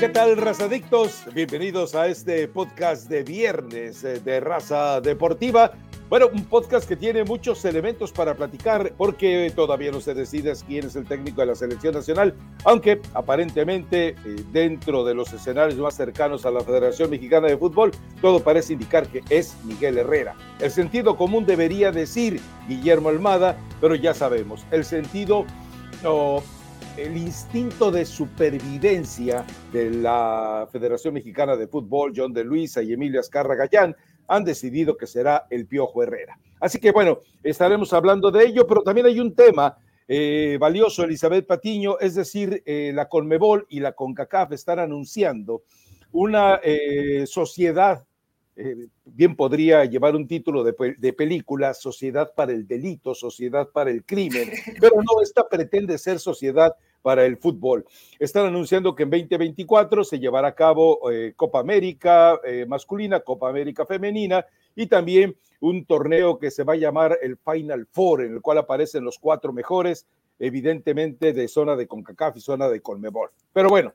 ¿Qué tal, razadictos? Bienvenidos a este podcast de viernes eh, de Raza Deportiva. Bueno, un podcast que tiene muchos elementos para platicar porque todavía no se decide quién es el técnico de la selección nacional, aunque aparentemente eh, dentro de los escenarios más cercanos a la Federación Mexicana de Fútbol, todo parece indicar que es Miguel Herrera. El sentido común debería decir Guillermo Almada, pero ya sabemos, el sentido el instinto de supervivencia de la Federación Mexicana de Fútbol, John de Luisa y Emilio Azcarra Gallán, han decidido que será el Piojo Herrera. Así que bueno, estaremos hablando de ello, pero también hay un tema eh, valioso, Elizabeth Patiño, es decir, eh, la Conmebol y la CONCACAF están anunciando una eh, sociedad, bien podría llevar un título de, de, película, Sociedad para el Delito, Sociedad para el Crimen, pero no, esta pretende ser sociedad para el fútbol. Están anunciando que en 2024 se llevará a cabo eh, Copa América eh, masculina, Copa América femenina y también un torneo que se va a llamar el Final Four, en el cual aparecen los cuatro mejores, evidentemente de zona de CONCACAF y zona de CONMEBOL. Pero bueno,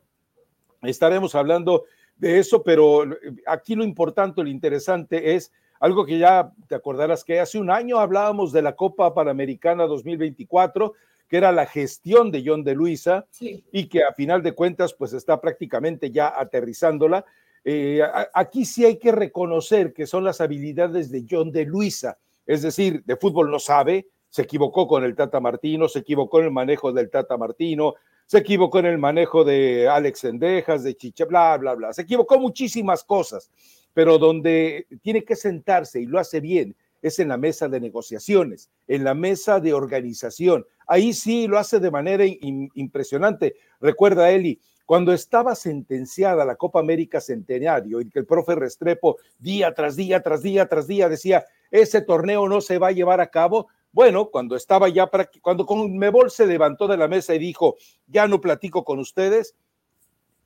estaremos hablando de eso, pero aquí lo importante, lo interesante es algo que ya te acordarás que hace un año hablábamos de la Copa Panamericana 2024, que era la gestión de John de Luisa y que a final de cuentas pues está prácticamente ya aterrizándola. Eh, aquí sí hay que reconocer que son las habilidades de John de Luisa, es decir, de fútbol no sabe, se equivocó con el Tata Martino, se equivocó en el manejo del Tata Martino, se equivocó en el manejo de Alex Endejas, de Chicha, bla, bla, bla, se equivocó muchísimas cosas, pero donde tiene que sentarse y lo hace bien es en la mesa de negociaciones, en la mesa de organización. Ahí sí lo hace de manera impresionante. Recuerda, Eli, cuando estaba sentenciada la Copa América Centenario y que el profe Restrepo día tras día, tras día, tras día decía, ese torneo no se va a llevar a cabo, bueno, cuando estaba ya, cuando Conmebol se levantó de la mesa y dijo, ya no platico con ustedes,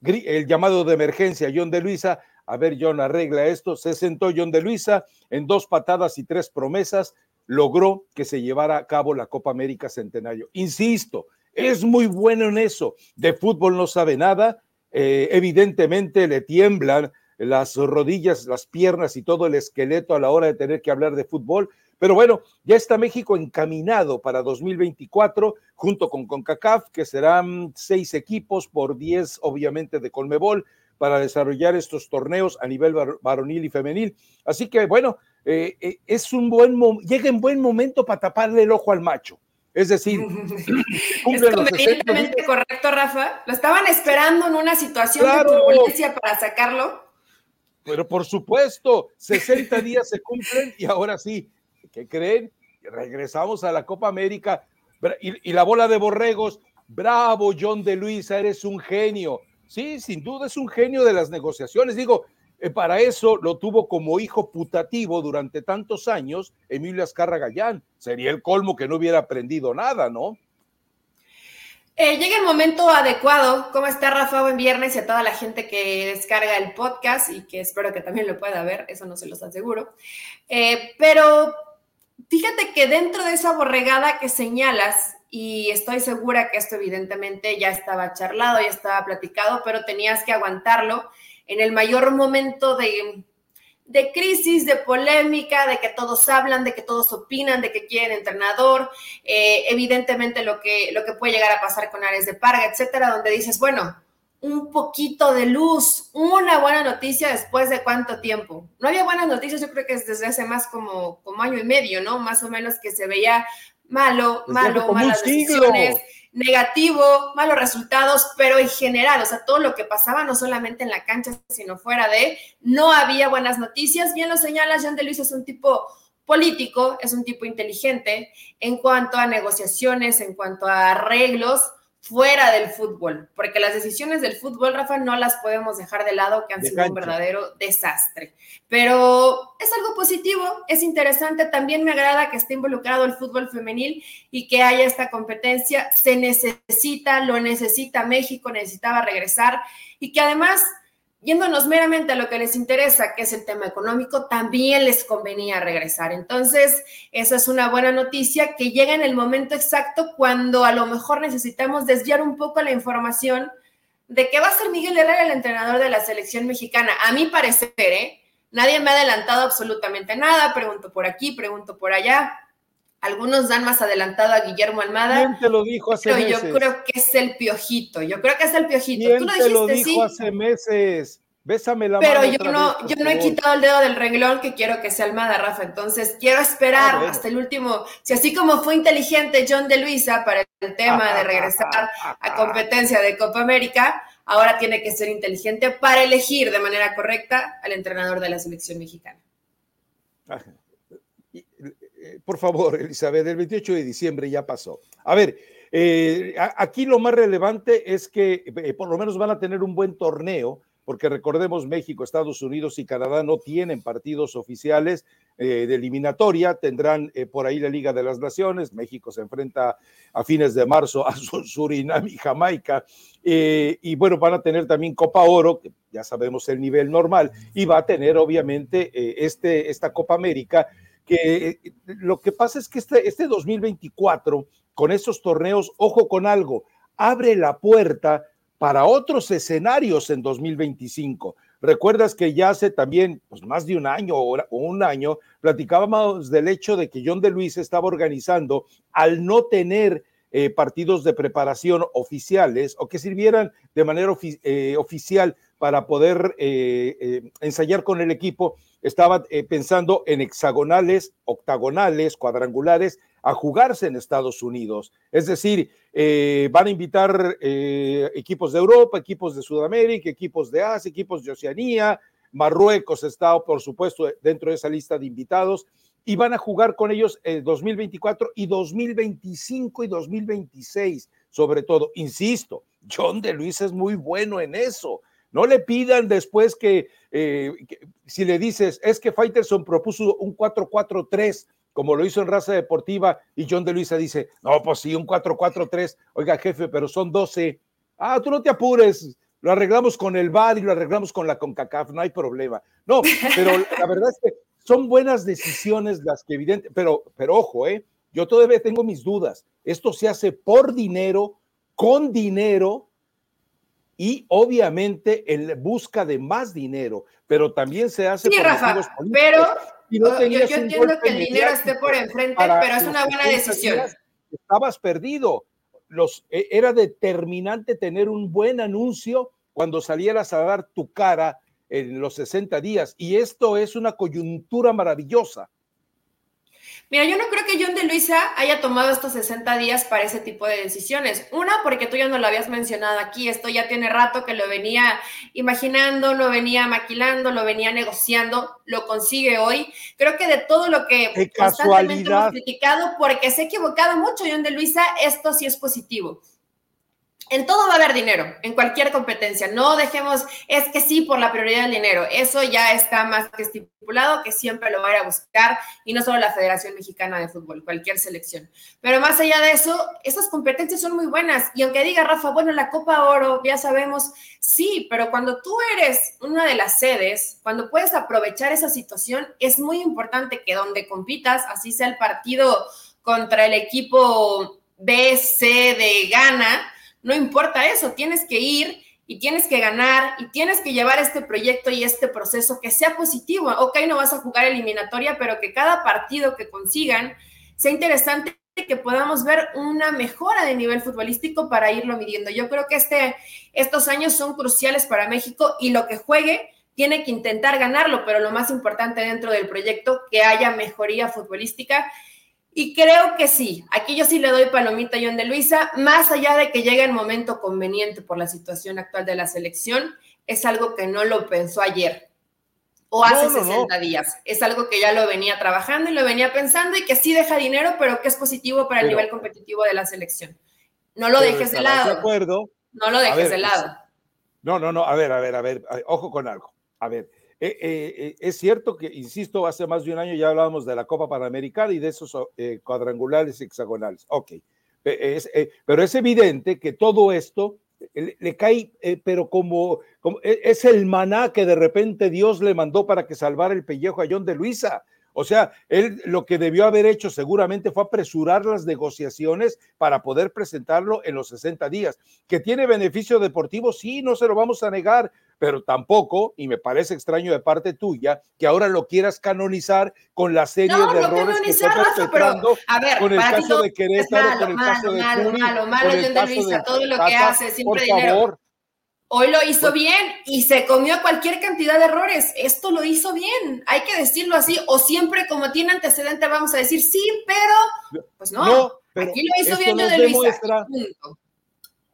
el llamado de emergencia, John de Luisa, a ver, John, arregla esto. Se sentó John de Luisa en dos patadas y tres promesas, logró que se llevara a cabo la Copa América Centenario. Insisto, es muy bueno en eso. De fútbol no sabe nada. Eh, evidentemente le tiemblan las rodillas, las piernas y todo el esqueleto a la hora de tener que hablar de fútbol. Pero bueno, ya está México encaminado para 2024 junto con CONCACAF, que serán seis equipos por diez, obviamente, de Colmebol para desarrollar estos torneos a nivel varonil y femenil. Así que bueno, eh, eh, es un buen llega en buen momento para taparle el ojo al macho. Es decir, es convenientemente correcto, Rafa. Lo estaban esperando en una situación de turbulencia para sacarlo. Pero por supuesto, 60 días se cumplen y ahora sí, ¿qué creen? Regresamos a la Copa América y, la bola de borregos. Bravo, John de Luisa, eres un genio. Sí, sin duda es un genio de las negociaciones. Digo, eh, para eso lo tuvo como hijo putativo durante tantos años Emilio Azcarra Gallán. Sería el colmo que no hubiera aprendido nada, ¿no? Eh, llega el momento adecuado. ¿Cómo está Rafa? Buen viernes y a toda la gente que descarga el podcast y que espero que también lo pueda ver, eso no se los aseguro. Eh, pero fíjate que dentro de esa borregada que señalas, y estoy segura que esto evidentemente ya estaba charlado, ya estaba platicado, pero tenías que aguantarlo en el mayor momento de, de crisis, de polémica, de que todos hablan, de que todos opinan, de que quieren entrenador, eh, evidentemente lo que, lo que puede llegar a pasar con Ares de Parga, etcétera, donde dices, bueno, un poquito de luz, una buena noticia después de cuánto tiempo. No había buenas noticias, yo creo que es desde hace más como, como año y medio, ¿no? Más o menos que se veía malo, malo, malas decisiones, negativo, malos resultados, pero en general, o sea, todo lo que pasaba no solamente en la cancha, sino fuera de, no había buenas noticias. Bien lo señala, Jean de Luis es un tipo político, es un tipo inteligente en cuanto a negociaciones, en cuanto a arreglos fuera del fútbol, porque las decisiones del fútbol, Rafa, no las podemos dejar de lado, que han sido un verdadero desastre. Pero es algo positivo, es interesante, también me agrada que esté involucrado el fútbol femenil y que haya esta competencia, se necesita, lo necesita México, necesitaba regresar y que además yéndonos meramente a lo que les interesa, que es el tema económico, también les convenía regresar. Entonces, esa es una buena noticia que llega en el momento exacto cuando a lo mejor necesitamos desviar un poco la información de que va a ser Miguel Herrera el entrenador de la selección mexicana. A mi parecer, ¿eh? Nadie me ha adelantado absolutamente nada. Pregunto por aquí, pregunto por allá. Algunos dan más adelantado a Guillermo Almada. ¿Quién te lo dijo hace pero meses? yo creo que es el piojito. Yo creo que es el piojito. ¿Quién Tú lo te lo dijo sí. hace meses? Bésame la Pero mano yo otra no, vez, yo no he quitado el dedo del renglón que quiero que sea Almada, Rafa. Entonces quiero esperar Ah, bueno. hasta el último. Si así como fue inteligente John de Luisa para el tema de regresar a competencia de Copa América, ahora tiene que ser inteligente para elegir de manera correcta al entrenador de la selección mexicana. Por favor, Elizabeth, el 28 de diciembre ya pasó. A ver, eh, aquí lo más relevante es que eh, por lo menos van a tener un buen torneo, porque recordemos, México, Estados Unidos y Canadá no tienen partidos oficiales eh, de eliminatoria, tendrán por ahí la Liga de las Naciones, México se enfrenta a fines de marzo a Sur- Surinam y Jamaica, y bueno, van a tener también Copa Oro, que ya sabemos el nivel normal, y va a tener obviamente este, esta Copa América, que eh, lo que pasa es que este, este 2024, con esos torneos, ojo con algo, abre la puerta para otros escenarios en 2025. Recuerdas que ya hace también pues, más de un año o un año platicábamos del hecho de que John de Luis estaba organizando al no tener eh, partidos de preparación oficiales o que sirvieran de manera eh, oficial para poder eh, ensayar con el equipo, estaba pensando en hexagonales, octagonales, cuadrangulares a jugarse en Estados Unidos. Es decir, van a invitar equipos de Europa, equipos de Sudamérica, equipos de Asia, equipos de Oceanía, Marruecos está, por supuesto, dentro de esa lista de invitados y van a jugar con ellos en 2024 y 2025 y 2026, sobre todo. Insisto, John de Luis es muy bueno en eso. No le pidan después que, eh, que si le dices, es que Faitelson propuso un 4-4-3, como lo hizo en Raza Deportiva, y John de Luisa dice, no, pues sí, un 4-4-3, oiga jefe, pero son 12. Ah, tú no te apures, lo arreglamos con el VAR y lo arreglamos con la CONCACAF, no hay problema. No, pero la verdad es que son buenas decisiones las que evidente, pero, pero ojo, ¿eh? yo todavía tengo mis dudas. Esto se hace por dinero, con dinero y obviamente en busca de más dinero, pero también se hace Sí, por Rafa, políticos. pero Y no yo, yo entiendo que el dinero esté por enfrente, pero es una buena 70 decisión. Estabas perdido. Los, eh, era determinante tener un buen anuncio cuando salieras a dar tu cara en los 60 días. Y esto es una coyuntura maravillosa. Mira, yo no creo que John de Luisa haya tomado estos 60 días para ese tipo de decisiones. Una, porque tú ya no lo habías mencionado aquí, esto ya tiene rato que lo venía imaginando, lo venía maquilando, lo venía negociando, lo consigue hoy. Creo que de todo lo que ¡Qué constantemente casualidad! hemos criticado, porque se ha equivocado mucho John de Luisa, esto sí es positivo. En todo va a haber dinero, en cualquier competencia. No dejemos, es que sí, por la prioridad del dinero. Eso ya está más que estipulado, que siempre lo va a ir a buscar, y no solo la Federación Mexicana de Fútbol, cualquier selección. Pero más allá de eso, esas competencias son muy buenas. Y aunque diga Rafa, bueno, la Copa Oro, ya sabemos, sí, pero cuando tú eres una de las sedes, cuando puedes aprovechar esa situación, es muy importante que donde compitas, así sea el partido contra el equipo B, C de Ghana, no importa eso, tienes que ir y tienes que ganar y tienes que llevar este proyecto y este proceso que sea positivo. Ok, no vas a jugar eliminatoria, pero que cada partido que consigan sea interesante que podamos ver una mejora de nivel futbolístico para irlo midiendo. Yo creo que este, estos años son cruciales para México y lo que juegue tiene que intentar ganarlo, pero lo más importante dentro del proyecto, que haya mejoría futbolística y creo que sí, aquí yo sí le doy palomita a John de Luisa, más allá de que llegue el momento conveniente por la situación actual de la selección, es algo que no lo pensó ayer o hace No, no, 60 no. días. Es algo que ya lo venía trabajando y lo venía pensando y que sí deja dinero, pero que es positivo para el nivel competitivo de la selección. No lo dejes de lado. De acuerdo. no lo dejes ver, de lado. No, no, no, a ver, a ver, a ver, ojo con algo. A ver, eh, eh, es cierto que, insisto, hace más de un año ya hablábamos de la Copa Panamericana y de esos eh, cuadrangulares hexagonales. Ok, Eh, pero es evidente que todo esto le, cae, pero como, eh, es el maná que de repente Dios le mandó para que salvara el pellejo a John de Luisa. O sea, él lo que debió haber hecho seguramente fue apresurar las negociaciones para poder presentarlo en los 60 días. Que tiene beneficio deportivo, sí, no se lo vamos a negar, pero tampoco, y me parece extraño de parte tuya, que ahora lo quieras canonizar con la serie de errores que está perpetrando con el caso de Querétaro, con el caso de malo, malo, malo, de todo lo que hace, siempre dinero. Hoy lo hizo bien y se comió cualquier cantidad de errores. Esto lo hizo bien, hay que decirlo así. O siempre, como tiene antecedente, vamos a decir sí, pero pues no. aquí lo hizo bien de Luisa.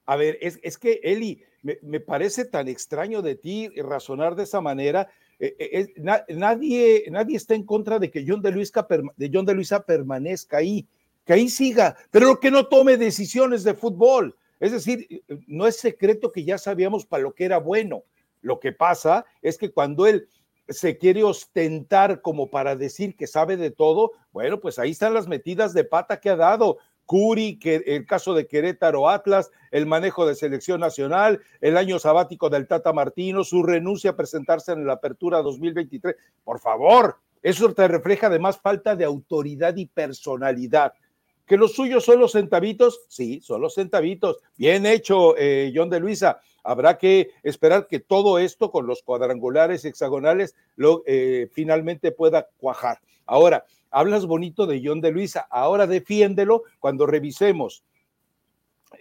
A ver, es, es que Eli, me, parece tan extraño de ti razonar de esa manera. Eh, eh, nadie, nadie está en contra de que John de, Luisa, de John de Luisa permanezca ahí, que ahí siga, pero que no tome decisiones de fútbol es decir, no es secreto que ya sabíamos para lo que era bueno. Lo que pasa es que cuando él se quiere ostentar como para decir que sabe de todo, bueno, pues ahí están las metidas de pata que ha dado. Curi, que el caso de Querétaro Atlas, el manejo de selección nacional, el año sabático del Tata Martino, su renuncia a presentarse en la apertura 2023. Por favor, eso te refleja además falta de autoridad y personalidad. ¿Que los suyos son los centavitos? Sí, son los centavitos. Bien hecho, eh, John de Luisa. Habrá que esperar que todo esto con los cuadrangulares hexagonales lo, eh, finalmente pueda cuajar. Ahora, hablas bonito de John de Luisa. Ahora defiéndelo cuando revisemos.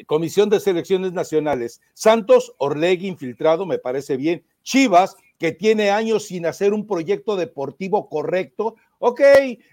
Comisión de Selecciones Nacionales. Santos, Orlegui infiltrado, me parece bien. Chivas, que tiene años sin hacer un proyecto deportivo correcto, Ok,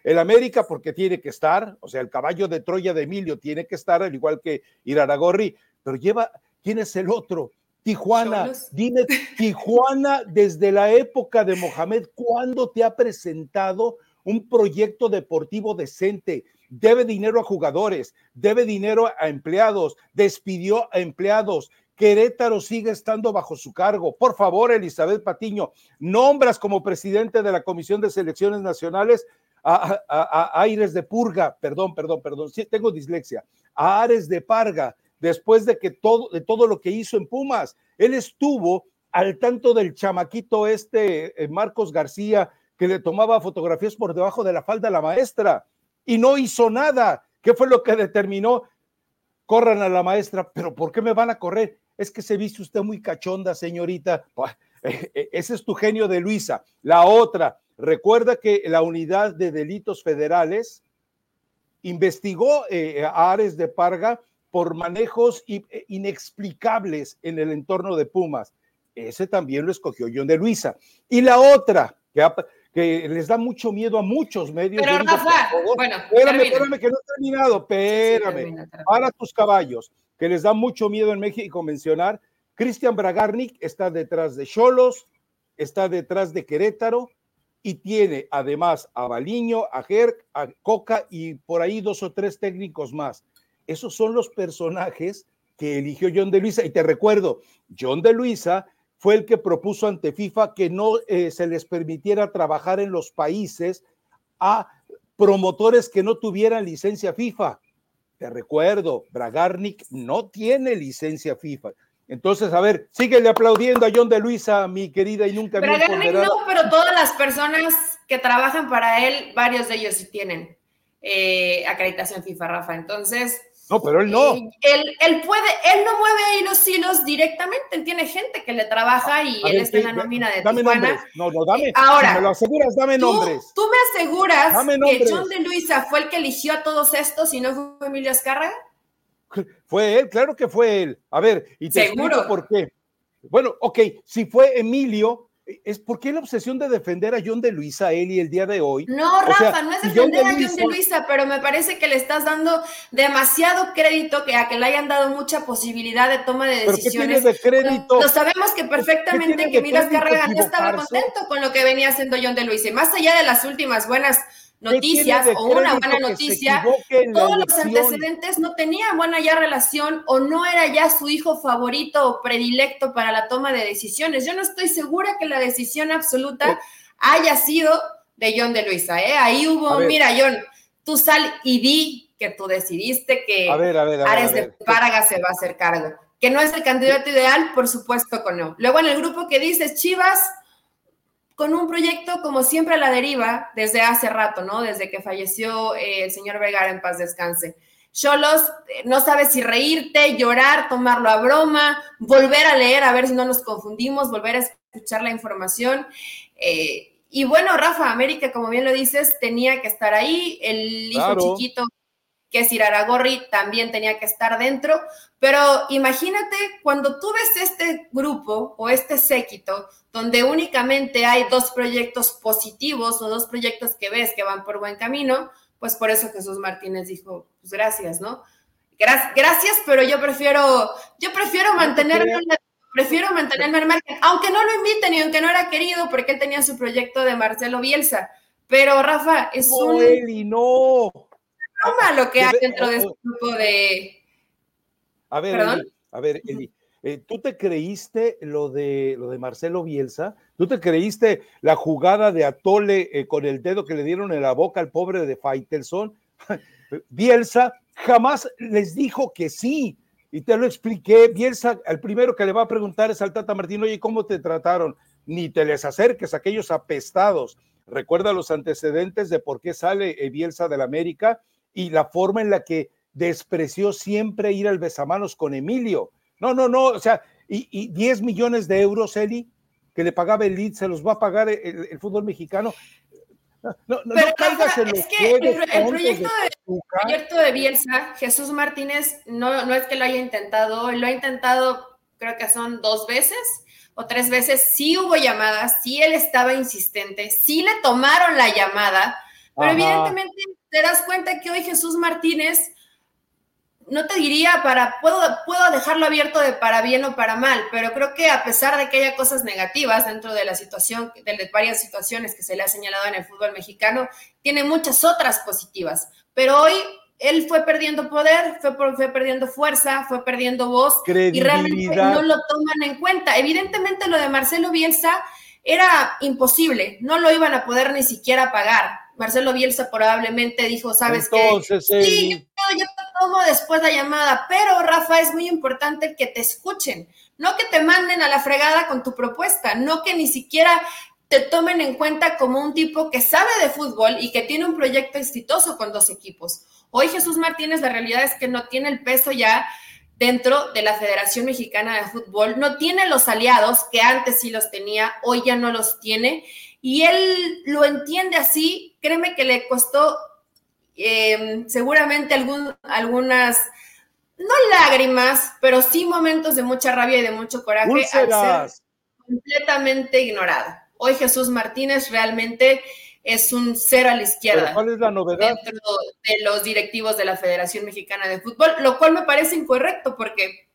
el América porque tiene que estar, o sea, el caballo de Troya de Emilio tiene que estar, al igual que Iraragorri, pero lleva, ¿quién es el otro? Tijuana, dime, Tijuana desde la época de Mohamed, ¿cuándo te ha presentado un proyecto deportivo decente? Debe dinero a jugadores, debe dinero a empleados, despidió a empleados, Querétaro sigue estando bajo su cargo. Por favor, Elizabeth Patiño, nombras como presidente de la Comisión de Selecciones Nacionales a, Aires de Purga, perdón, perdón, perdón, sí, tengo dislexia, a Ares de Parga, después de que todo, de todo lo que hizo en Pumas. Él estuvo al tanto del chamaquito este, eh, Marcos García, que le tomaba fotografías por debajo de la falda a la maestra y no hizo nada. ¿Qué fue lo que determinó? Corran a la maestra, pero ¿por qué me van a correr? Es que se viste usted muy cachonda, señorita. Eh, eh, ese es tu genio de Luisa. La otra, recuerda que la unidad de delitos federales investigó eh, a Ares de Parga por manejos inexplicables en el entorno de Pumas. Ese también lo escogió John de Luisa. Y la otra, que, les da mucho miedo a muchos medios. Pero Rafa, bueno, espérame, espérame, que no he terminado, espérame, para tus caballos que les da mucho miedo en México mencionar. Cristian Bragarnik está detrás de Cholos, está detrás de Querétaro y tiene además a Baliño, a Jerk, a Coca y por ahí dos o tres técnicos más. Esos son los personajes que eligió John de Luisa. Y te recuerdo, John de Luisa fue el que propuso ante FIFA que no eh, se les permitiera trabajar en los países a promotores que no tuvieran licencia FIFA. Te recuerdo, Bragarnik no tiene licencia FIFA. Entonces, a ver, síguele aplaudiendo a John de Luisa, mi querida y nunca Bragarnik no, pero todas las personas que trabajan para él, varios de ellos sí tienen eh, acreditación FIFA, Rafa. Entonces, no, pero él no. Él, él, puede, él no mueve ahí los hilos directamente, él tiene gente que le trabaja y él está en la nómina de dame Tijuana. Nombres. No, no, dame. Ahora, me lo aseguras, dame nombres. ¿Tú me aseguras que John de Luisa fue el que eligió a todos estos y no fue Emilio Azcárraga? Fue él, claro que fue él. A ver, y te ¿Seguro? explico por qué. Bueno, ok, si fue Emilio, es por qué la obsesión de defender a John de Luisa, Eli, el día de hoy. No, Rafa, no es defender a John de Luisa, pero me parece que le estás dando demasiado crédito que a que le hayan dado mucha posibilidad de toma de decisiones. ¿Pero qué tiene de crédito? Lo sabemos que perfectamente que Miras Carregan ya estaba contento con lo que venía haciendo John de Luisa, y más allá de las últimas buenas noticias o una buena noticia, todos los antecedentes no tenían buena ya relación o no era ya su hijo favorito o predilecto para la toma de decisiones. Yo no estoy segura que la decisión absoluta haya sido de John de Luisa. ¿eh? Ahí hubo, mira, John, tú sal y di que tú decidiste que Ares de Parga se va a hacer cargo. Que no es el candidato ideal, por supuesto que no. Luego en el grupo que dices Chivas, con un proyecto como siempre a la deriva desde hace rato, ¿no? Desde que falleció eh, el señor Vergara en paz descanse. Cholos, eh, no sabes si reírte, llorar, tomarlo a broma, volver a leer, a ver si no nos confundimos, volver a escuchar la información. Eh, y bueno, Rafa, América, como bien lo dices, tenía que estar ahí, el hijo chiquito que es Iraragorri, también tenía que estar dentro, pero imagínate cuando tú ves este grupo o este séquito donde únicamente hay dos proyectos positivos o dos proyectos que ves que van por buen camino, pues por eso Jesús Martínez dijo, pues gracias, ¿no? Gracias, pero yo prefiero, yo prefiero mantenerme, prefiero mantenerme al margen, aunque no lo inviten y aunque no era querido, porque él tenía su proyecto de Marcelo Bielsa. Pero Rafa, es un. Eli, no lo que hay dentro de este grupo de. A ver, a ver, Eli, eh, ¿tú te creíste lo de, lo de Marcelo Bielsa? ¿Tú te creíste la jugada de Atole eh, con el dedo que le dieron en la boca al pobre de Faitelson? Bielsa jamás les dijo que sí. Y te lo expliqué. Bielsa, el primero que le va a preguntar es al Tata Martín, oye, ¿cómo te trataron? Ni te les acerques a aquellos apestados. Recuerda los antecedentes de por qué sale eh, Bielsa del América y la forma en la que despreció siempre ir al besamanos con Emilio. No, no, no, o sea, y, 10 millones de euros, Eli, que le pagaba el Leeds, se los va a pagar el, fútbol mexicano. No, no, no caigas en es que el, proyecto de, de, Bielsa, Jesús Martínez, no, no es que lo haya intentado, lo ha intentado, creo que son dos veces o tres veces, sí hubo llamadas, sí él estaba insistente, sí le tomaron la llamada, pero evidentemente te das cuenta que hoy Jesús Martínez, no te diría para, puedo, puedo dejarlo abierto de para bien o para mal, pero creo que a pesar de que haya cosas negativas dentro de la situación, de varias situaciones que se le ha señalado en el fútbol mexicano, tiene muchas otras positivas. Pero hoy él fue perdiendo poder, fue, fue perdiendo fuerza, fue perdiendo voz y realmente no lo toman en cuenta. Evidentemente lo de Marcelo Bielsa era imposible, no lo iban a poder ni siquiera pagar. Marcelo Bielsa probablemente dijo, ¿sabes qué? Sí, yo, yo tomo después la llamada, pero Rafa, es muy importante que te escuchen, no que te manden a la fregada con tu propuesta, no que ni siquiera te tomen en cuenta como un tipo que sabe de fútbol y que tiene un proyecto exitoso con dos equipos. Hoy Jesús Martínez, la realidad es que no tiene el peso ya dentro de la Federación Mexicana de Fútbol, no tiene los aliados que antes sí los tenía, hoy ya no los tiene y él lo entiende así, créeme que le costó eh, seguramente algún, algunas, no lágrimas, pero sí momentos de mucha rabia y de mucho coraje al ser completamente ignorado. Hoy Jesús Martínez realmente es un cero a la izquierda. ¿Cuál es la novedad? Dentro de los directivos de la Federación Mexicana de Fútbol, lo cual me parece incorrecto porque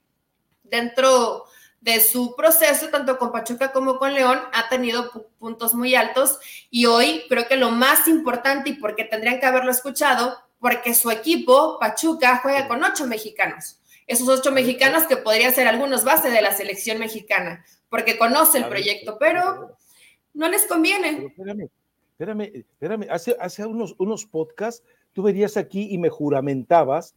dentro de su proceso, tanto con Pachuca como con León, ha tenido puntos muy altos y hoy creo que lo más importante y porque tendrían que haberlo escuchado, porque su equipo, Pachuca, juega con ocho mexicanos. Esos ocho mexicanos que podrían ser algunos base de la selección mexicana, porque conoce el proyecto, pero no les conviene. espérame, espérame, espérame. Hace, hace unos, unos podcasts tú verías aquí y me juramentabas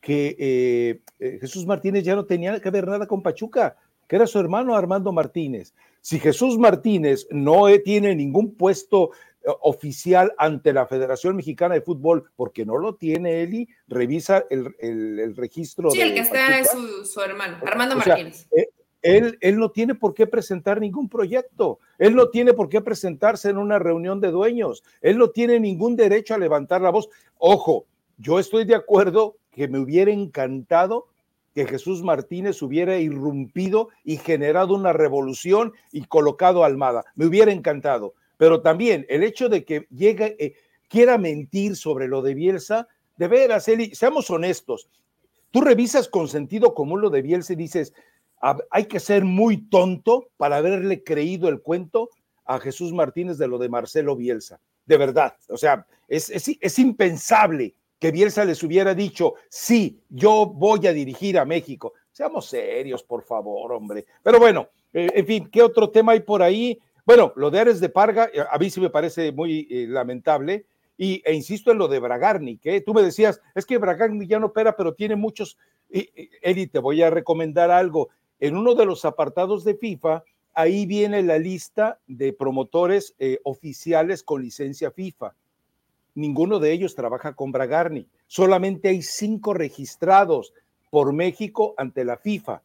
que eh, eh, Jesús Martínez ya no tenía que ver nada con Pachuca que era su hermano Armando Martínez. Si Jesús Martínez no tiene ningún puesto eh, oficial ante la Federación Mexicana de Fútbol, porque no lo tiene Eli, revisa el, registro. Sí, el que está es su, hermano, Armando Martínez. Eh, él, él, no tiene por qué presentar ningún proyecto, él no tiene por qué presentarse en una reunión de dueños, él no tiene ningún derecho a levantar la voz. Ojo, yo estoy de acuerdo que me hubiera encantado que Jesús Martínez hubiera irrumpido y generado una revolución y colocado a Almada. Me hubiera encantado. Pero también el hecho de que llegue, eh, quiera mentir sobre lo de Bielsa, de veras, Eli, seamos honestos. Tú revisas con sentido común lo de Bielsa y dices, hay que ser muy tonto para haberle creído el cuento a Jesús Martínez de lo de Marcelo Bielsa. De verdad, o sea, es, es impensable que Bielsa les hubiera dicho, sí, yo voy a dirigir a México. Seamos serios, por favor, hombre. Pero bueno, eh, en fin, ¿qué otro tema hay por ahí? Bueno, lo de Ares de Parga, eh, a mí sí me parece muy eh, lamentable. Y, e insisto en lo de Bragarni, que tú me decías, es que Bragarni ya no opera, pero tiene muchos. Eddie, te voy a recomendar algo. En uno de los apartados de FIFA ahí viene la lista de promotores oficiales con licencia FIFA. Ninguno de ellos trabaja con Bragarni. Solamente hay cinco registrados por México ante la FIFA.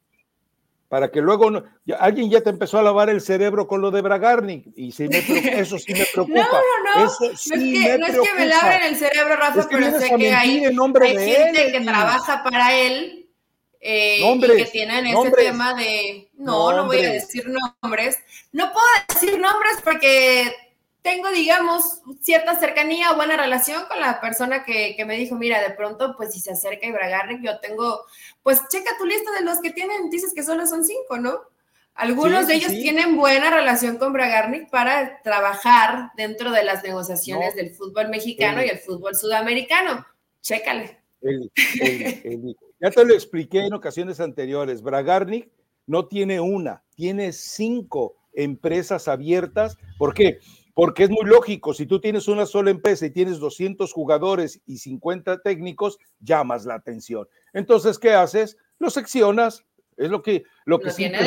Para que luego alguien ya te empezó a lavar el cerebro con lo de Bragarni y si eso sí me preocupa. No, no, no. no, es que, no es que me laven el cerebro, Rafa, pero sé que hay, hay gente que trabaja para él eh, y que tienen ese tema de, no, no voy a decir nombres, no puedo decir nombres porque tengo, digamos, cierta cercanía o buena relación con la persona que, me dijo, mira, de pronto, pues si se acerca Ibragarnik, yo tengo, pues checa tu lista de los que tienen, dices que solo son cinco, ¿no? Algunos de ellos tienen buena relación con Bragarnik para trabajar dentro de las negociaciones del fútbol mexicano y el fútbol sudamericano. Chécale. El, ya te lo expliqué en ocasiones anteriores. Bragarnik no tiene una, tiene cinco empresas abiertas. ¿Por qué? Porque es muy lógico, si tú tienes una sola empresa y tienes 200 jugadores y 50 técnicos, llamas la atención. Entonces, ¿qué haces? Lo seccionas, es lo que lo que tiene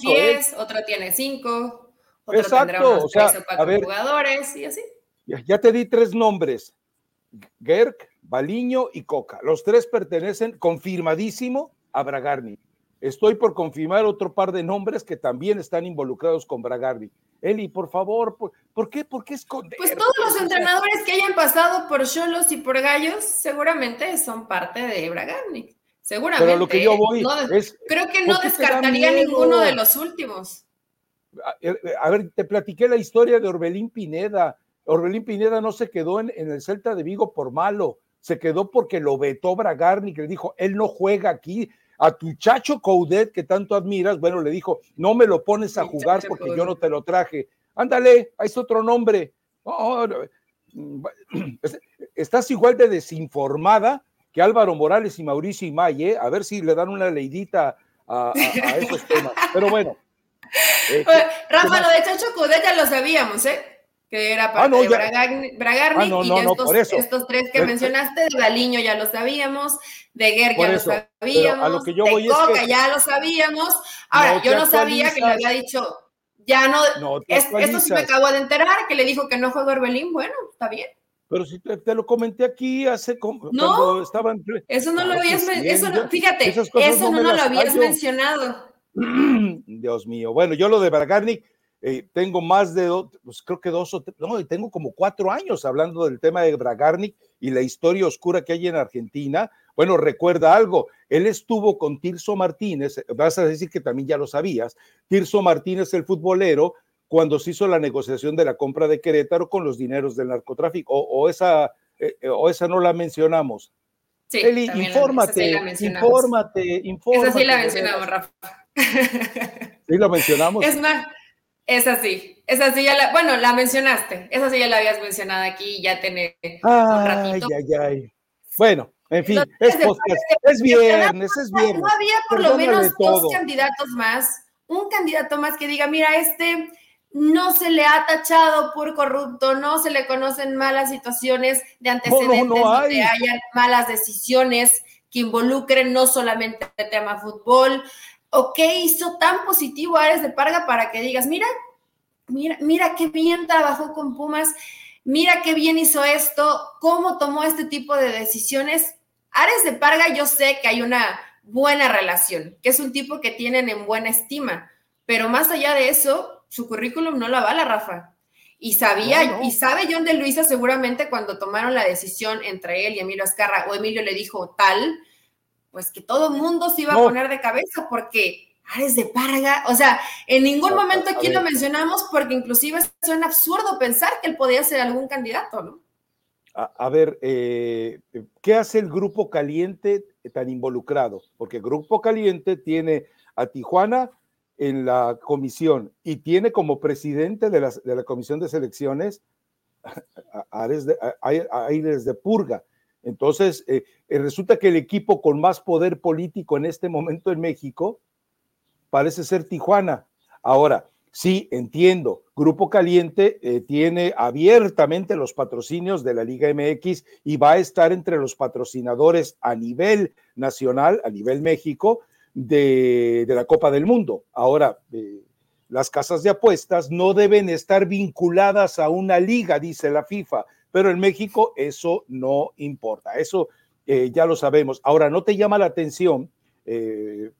10, otro tiene 5, otro Exacto, tendrá unos o sea, 3 o 4 jugadores y así. Ya, ya, te di tres nombres, Gerk, Baliño y Coca. Los tres pertenecen confirmadísimo a Bragarni. Estoy por confirmar otro par de nombres que también están involucrados con Bragarni. Eli, por favor, ¿por, qué? ¿Por qué esconder? Pues todos los entrenadores que hayan pasado por Cholos y por Gallos seguramente son parte de Bragarni. Seguramente. Pero lo que yo voy es, creo que no descartaría ninguno de los últimos. Eh, a ver, te platiqué la historia de Orbelín Pineda. Orbelín Pineda no se quedó en, en el Celta de Vigo por malo se quedó porque lo vetó Bragarni, que le dijo, él no juega aquí. A tu chacho Coudet, que tanto admiras, bueno, le dijo, no me lo pones a jugar porque yo no te lo traje. Ándale, ahí es otro nombre. estás igual de desinformada que Álvaro Morales y Mauricio Imay, ¿eh? a ver si le dan una leidita a, esos temas. Pero bueno. Eh, Rafa, lo de Chacho Coudet ya lo sabíamos, ¿eh? Que era para ah, no, de Bragarnik, ah, y estos, estos, tres que mencionaste, de Galiño ya lo sabíamos, de Guerra ya lo sabíamos, de Coca ya lo sabíamos. Ahora, yo no sabía que le había dicho, ya no, esto sí me acabo de enterar, que le dijo que no fue Orbelín, bueno, está bien. Pero si te, lo comenté aquí hace como no, cuando estaban. Eso no lo habías mencionado. Fíjate, eso no, lo habías mencionado. Dios mío. Bueno, yo lo de Bragarnik eh, tengo más de, pues creo que dos o tres, no, tengo como cuatro años hablando del tema de Bragarnik y la historia oscura que hay en Argentina. Bueno, recuerda algo, él estuvo con Tirso Martínez, vas a decir que también ya lo sabías, Tirso Martínez, el futbolero, cuando se hizo la negociación de la compra de Querétaro con los dineros del narcotráfico, o, esa, eh, o esa no la mencionamos. Sí, Eli, infórmate, infórmate, infórmate. Esa sí la mencionamos, Rafa. Sí, la mencionamos. Es más, es así, es así, ya la, bueno, la mencionaste, esa sí ya la habías mencionado aquí, ya tiene un ratito. Ay, ay, ay. Bueno, en fin, es, es viernes, es viernes. No había por lo menos dos candidatos más, un candidato más que diga, mira, este no se le ha tachado por corrupto, no se le conocen malas situaciones de antecedentes, no, donde hayan malas decisiones que involucren no solamente el tema fútbol, o qué hizo tan positivo Ares de Parga para que digas, mira, mira, mira qué bien trabajó con Pumas, mira qué bien hizo esto, cómo tomó este tipo de decisiones. Ares de Parga, yo sé que hay una buena relación, que es un tipo que tienen en buena estima, pero más allá de eso, su currículum no la avala, Rafa. Y sabía, y sabe John de Luisa seguramente cuando tomaron la decisión entre él y Emilio Azcarra, o Emilio le dijo tal, pues que todo el mundo se iba a poner de cabeza porque Ares de Parga, o sea, en ningún momento aquí lo mencionamos porque inclusive suena absurdo pensar que él podía ser algún candidato, ¿no? A, ver, eh, ¿qué hace el Grupo Caliente tan involucrado? Porque el Grupo Caliente tiene a Tijuana en la comisión y tiene como presidente de la, de la comisión de selecciones a de, Aires de Purga. Entonces, eh, eh, resulta que el equipo con más poder político en este momento en México parece ser Tijuana. Ahora, sí, entiendo, Grupo Caliente eh, tiene abiertamente los patrocinios de la Liga MX y va a estar entre los patrocinadores a nivel nacional, a nivel México, de, la Copa del Mundo. Ahora, las casas de apuestas no deben estar vinculadas a una liga, dice la FIFA, pero en México eso no importa, eso eh, ya lo sabemos. Ahora, ¿no te llama la atención? Eh,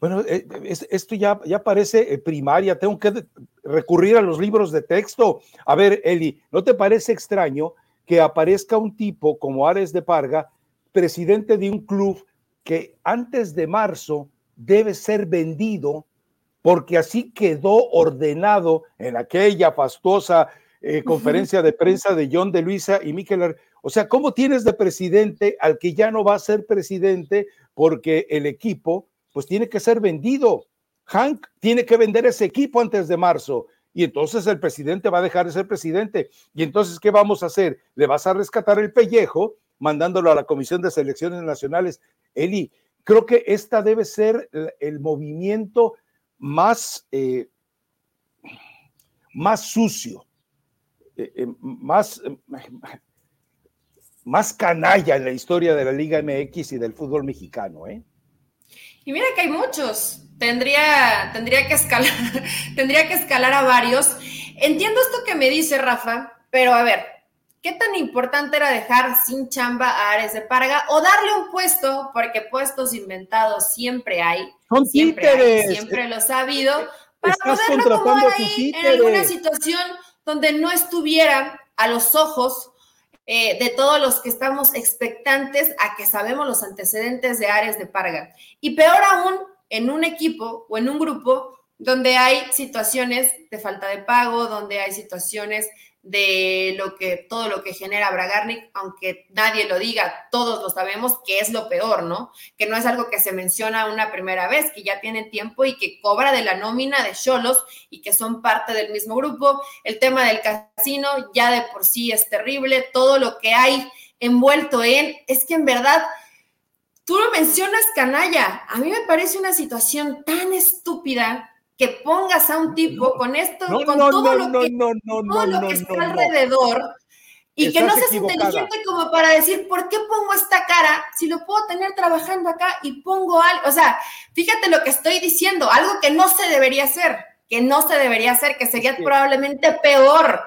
bueno, eh, esto ya, ya parece primaria, tengo que recurrir a los libros de texto. A ver, Eli, ¿no te parece extraño que aparezca un tipo como Ares de Parga, presidente de un club que antes de marzo debe ser vendido porque así quedó ordenado en aquella fastuosa eh, conferencia de prensa de John de Luisa y Miquel. O sea, ¿cómo tienes de presidente al que ya no va a ser presidente porque el equipo pues tiene que ser vendido? Hank tiene que vender ese equipo antes de marzo y entonces el presidente va a dejar de ser presidente. Y entonces, ¿qué vamos a hacer? Le vas a rescatar el pellejo mandándolo a la Comisión de Selecciones Nacionales. Eli, creo que esta debe ser el movimiento más, eh, más sucio, más, más canalla en la historia de la Liga MX y del fútbol mexicano. ¿eh? Y mira que hay muchos. Tendría, tendría, que escalar, tendría que escalar a varios. Entiendo esto que me dice Rafa, pero a ver, ¿qué tan importante era dejar sin chamba a Ares de Parga o darle un puesto? Porque puestos inventados siempre hay. siempre siempre los ha habido. Para poderlo acomodar ahí en alguna situación donde no estuviera a los ojos eh, de todos los que estamos expectantes a que sabemos los antecedentes de Ares de Parga. Y peor aún, en un equipo o en un grupo donde hay situaciones de falta de pago, donde hay situaciones de lo que todo lo que genera Bragarnik, aunque nadie lo diga, todos lo sabemos que es lo peor, ¿no? Que no es algo que se menciona una primera vez, que ya tiene tiempo y que cobra de la nómina de Cholos y que son parte del mismo grupo. El tema del casino ya de por sí es terrible, todo lo que hay envuelto en, es que en verdad tú lo mencionas canalla, a mí me parece una situación tan estúpida que pongas a un tipo con esto, con todo lo que, todo lo que está alrededor y que no seas inteligente como para decir, ¿por qué pongo esta cara si lo puedo tener trabajando acá y pongo algo? O sea, fíjate lo que estoy diciendo, algo que no se debería hacer, que no se debería hacer, que sería probablemente peor.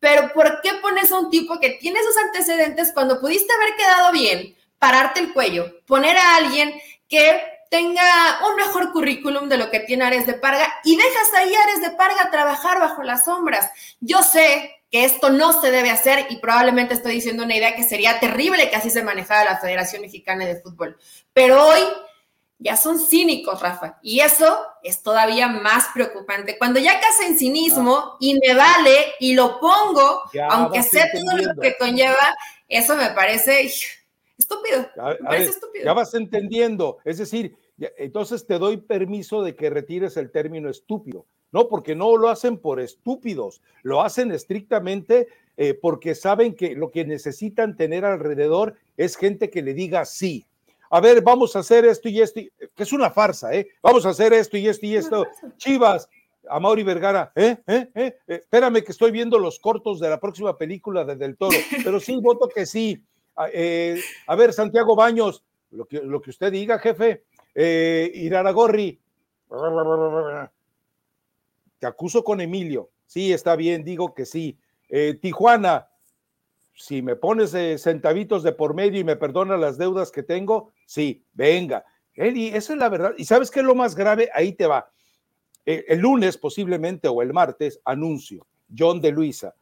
Pero ¿por qué pones a un tipo que tiene esos antecedentes cuando pudiste haber quedado bien, pararte el cuello, poner a alguien que tenga un mejor currículum de lo que tiene Ares de Parga y dejas ahí a Ares de Parga trabajar bajo las sombras. Yo sé que esto no se debe hacer y probablemente estoy diciendo una idea que sería terrible que así se manejara la Federación Mexicana de Fútbol. Pero hoy ya son cínicos, Rafa, y eso es todavía más preocupante. Cuando ya en cinismo y me vale y lo pongo, aunque sé todo lo que conlleva, eso me parece estúpido. Me parece estúpido. Ya vas entendiendo, es decir, entonces te doy permiso de que retires el término estúpido. No, porque no lo hacen por estúpidos, lo hacen estrictamente eh, porque saben que lo que necesitan tener alrededor es gente que le diga sí. A ver, vamos a hacer esto y esto, que es una farsa, ¿eh? Vamos a hacer esto y esto y esto. Chivas, a Mauri Vergara, ¿eh? ¿eh? ¿eh? Espérame que estoy viendo los cortos de la próxima película de Del Toro, pero sí, voto que sí. Ah, a ver, Santiago Baños, lo que, lo que usted diga, jefe. Eh, Iraragorri, te acuso con Emilio. Sí, está bien, digo que sí. Eh, Tijuana, si me pones eh, centavitos de por medio y me perdona las deudas que tengo, sí, venga. Eli, esa es la verdad. ¿Y sabes qué es lo más grave? Ahí te va. Eh, el lunes, posiblemente, o el martes, anuncio. John de Luisa.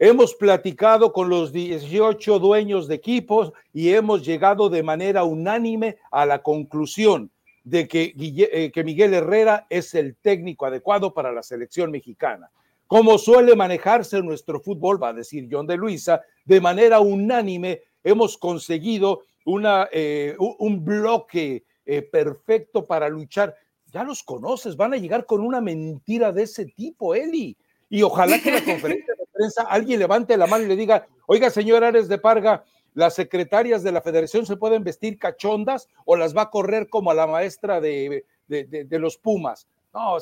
Hemos platicado con los 18 dueños de equipos y hemos llegado de manera unánime a la conclusión de que, eh, que, Miguel Herrera es el técnico adecuado para la selección mexicana. Como suele manejarse nuestro fútbol, va a decir John de Luisa, de manera unánime hemos conseguido una, eh, un bloque eh, perfecto para luchar. Ya los conoces, van a llegar con una mentira de ese tipo, Eli. Y ojalá que la conferencia de prensa alguien levante la mano y le diga, oiga, señor Ares de Parga, las secretarias de la federación se pueden vestir cachondas o las va a correr como a la maestra de, de, los Pumas. No,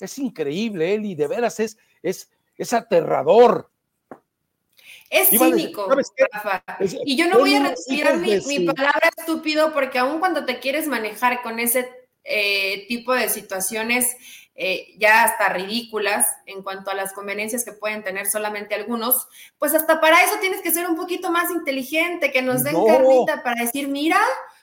es, increíble, Eli, de veras es, es, es aterrador. Es cínico, Rafa. Y yo no voy a retirar mi, mi, palabra estúpido porque aun cuando te quieres manejar con ese eh, tipo de situaciones eh, ya hasta ridículas en cuanto a las conveniencias que pueden tener solamente algunos, pues hasta para eso tienes que ser un poquito más inteligente, que nos den carnita para decir, mira,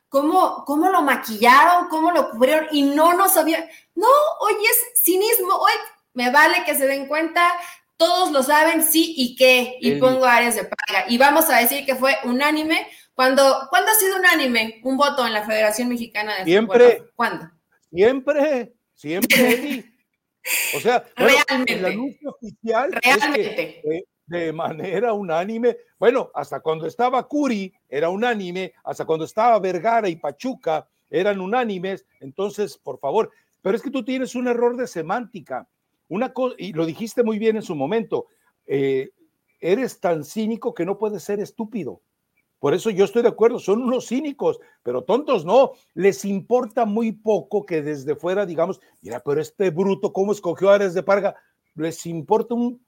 cómo, cómo lo maquillaron, cómo lo cubrieron y no nos había, no, hoy es cinismo, hoy me vale que se den cuenta, todos lo saben, sí y qué, y pongo áreas de paga. Y vamos a decir que fue unánime. Cuando, ¿Cuándo ha sido unánime un voto en la Federación Mexicana de Siempre. Fútbol? ¿Cuándo? Siempre, siempre. o sea, el anuncio oficial Realmente. Es de manera unánime, bueno, hasta cuando estaba Curi era unánime, hasta cuando estaba Vergara y Pachuca eran unánimes, entonces, por favor, pero es que tú tienes un error de semántica. Una cosa, y lo dijiste muy bien en su momento, eh, eres tan cínico que no puedes ser estúpido. Por eso yo estoy de acuerdo, son unos cínicos, pero tontos no. Les importa muy poco que desde fuera digamos, mira, pero este bruto, ¿cómo escogió a Ares de Parga? Les importa un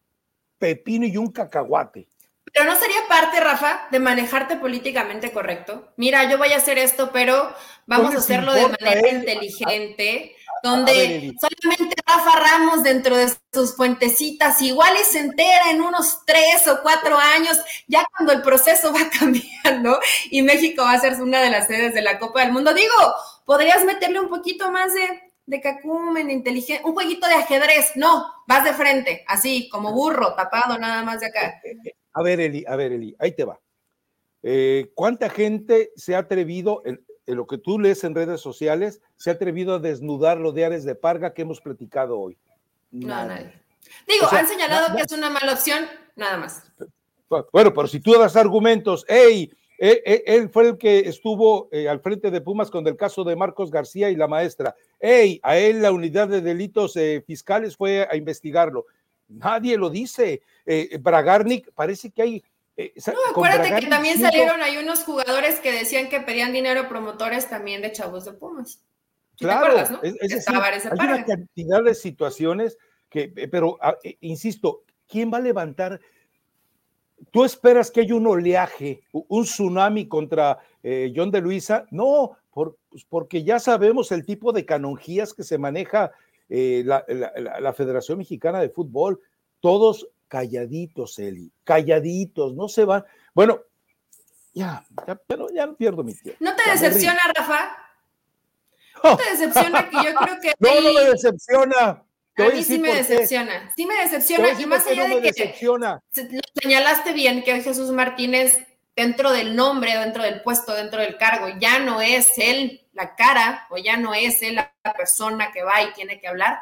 pepino y un cacahuate. Pero no sería parte, Rafa, de manejarte políticamente correcto. Mira, yo voy a hacer esto, pero vamos a hacerlo de manera inteligente donde solamente Rafa Ramos dentro de sus fuentecitas igual y se entera en unos tres o cuatro años, ya cuando el proceso va cambiando y México va a ser una de las sedes de la Copa del Mundo. Digo, podrías meterle un poquito más de, de cacumen, de inteligencia, un jueguito de ajedrez. No, vas de frente, así, como burro, tapado nada más de acá. A ver, Eli, a ver, Eli, ahí te va. Eh, ¿Cuánta gente se ha atrevido, en lo que tú lees en redes sociales, se ha atrevido a desnudar lo de Ares de Parga que hemos platicado hoy. No, nadie. Digo, han señalado que es una mala opción, nada más. Bueno, pero si tú das argumentos, hey, eh, eh, él, fue el que estuvo eh, al frente de Pumas con el caso de Marcos García y la maestra. Hey, a él la unidad de delitos fiscales fue a investigarlo. Nadie lo dice. Bragarnik, parece que hay eh, no, acuérdate que también salieron hay unos jugadores que decían que pedían dinero promotores también de chavos de Pumas. claro, es, hay una cantidad de situaciones que, eh, pero ah, eh, insisto, ¿quién va a levantar? ¿Tú esperas que haya un oleaje, un tsunami contra John de Luisa? No, por, pues, porque ya sabemos el tipo de canonjías que se maneja la, la Federación Mexicana de Fútbol. Todos calladitos, Eli, calladitos, no se van. Bueno, ya, ya pero ya no pierdo mi tiempo. ¿No te decepciona, Rafa? ¿No te decepciona que yo creo que... No, no me decepciona. A mí sí me decepciona, sí me decepciona y más allá de que decepciona. lo señalaste bien que Jesús Martínez dentro del nombre, dentro del puesto, dentro del cargo, ya no es él la cara o ya no es él la persona que va y tiene que hablar,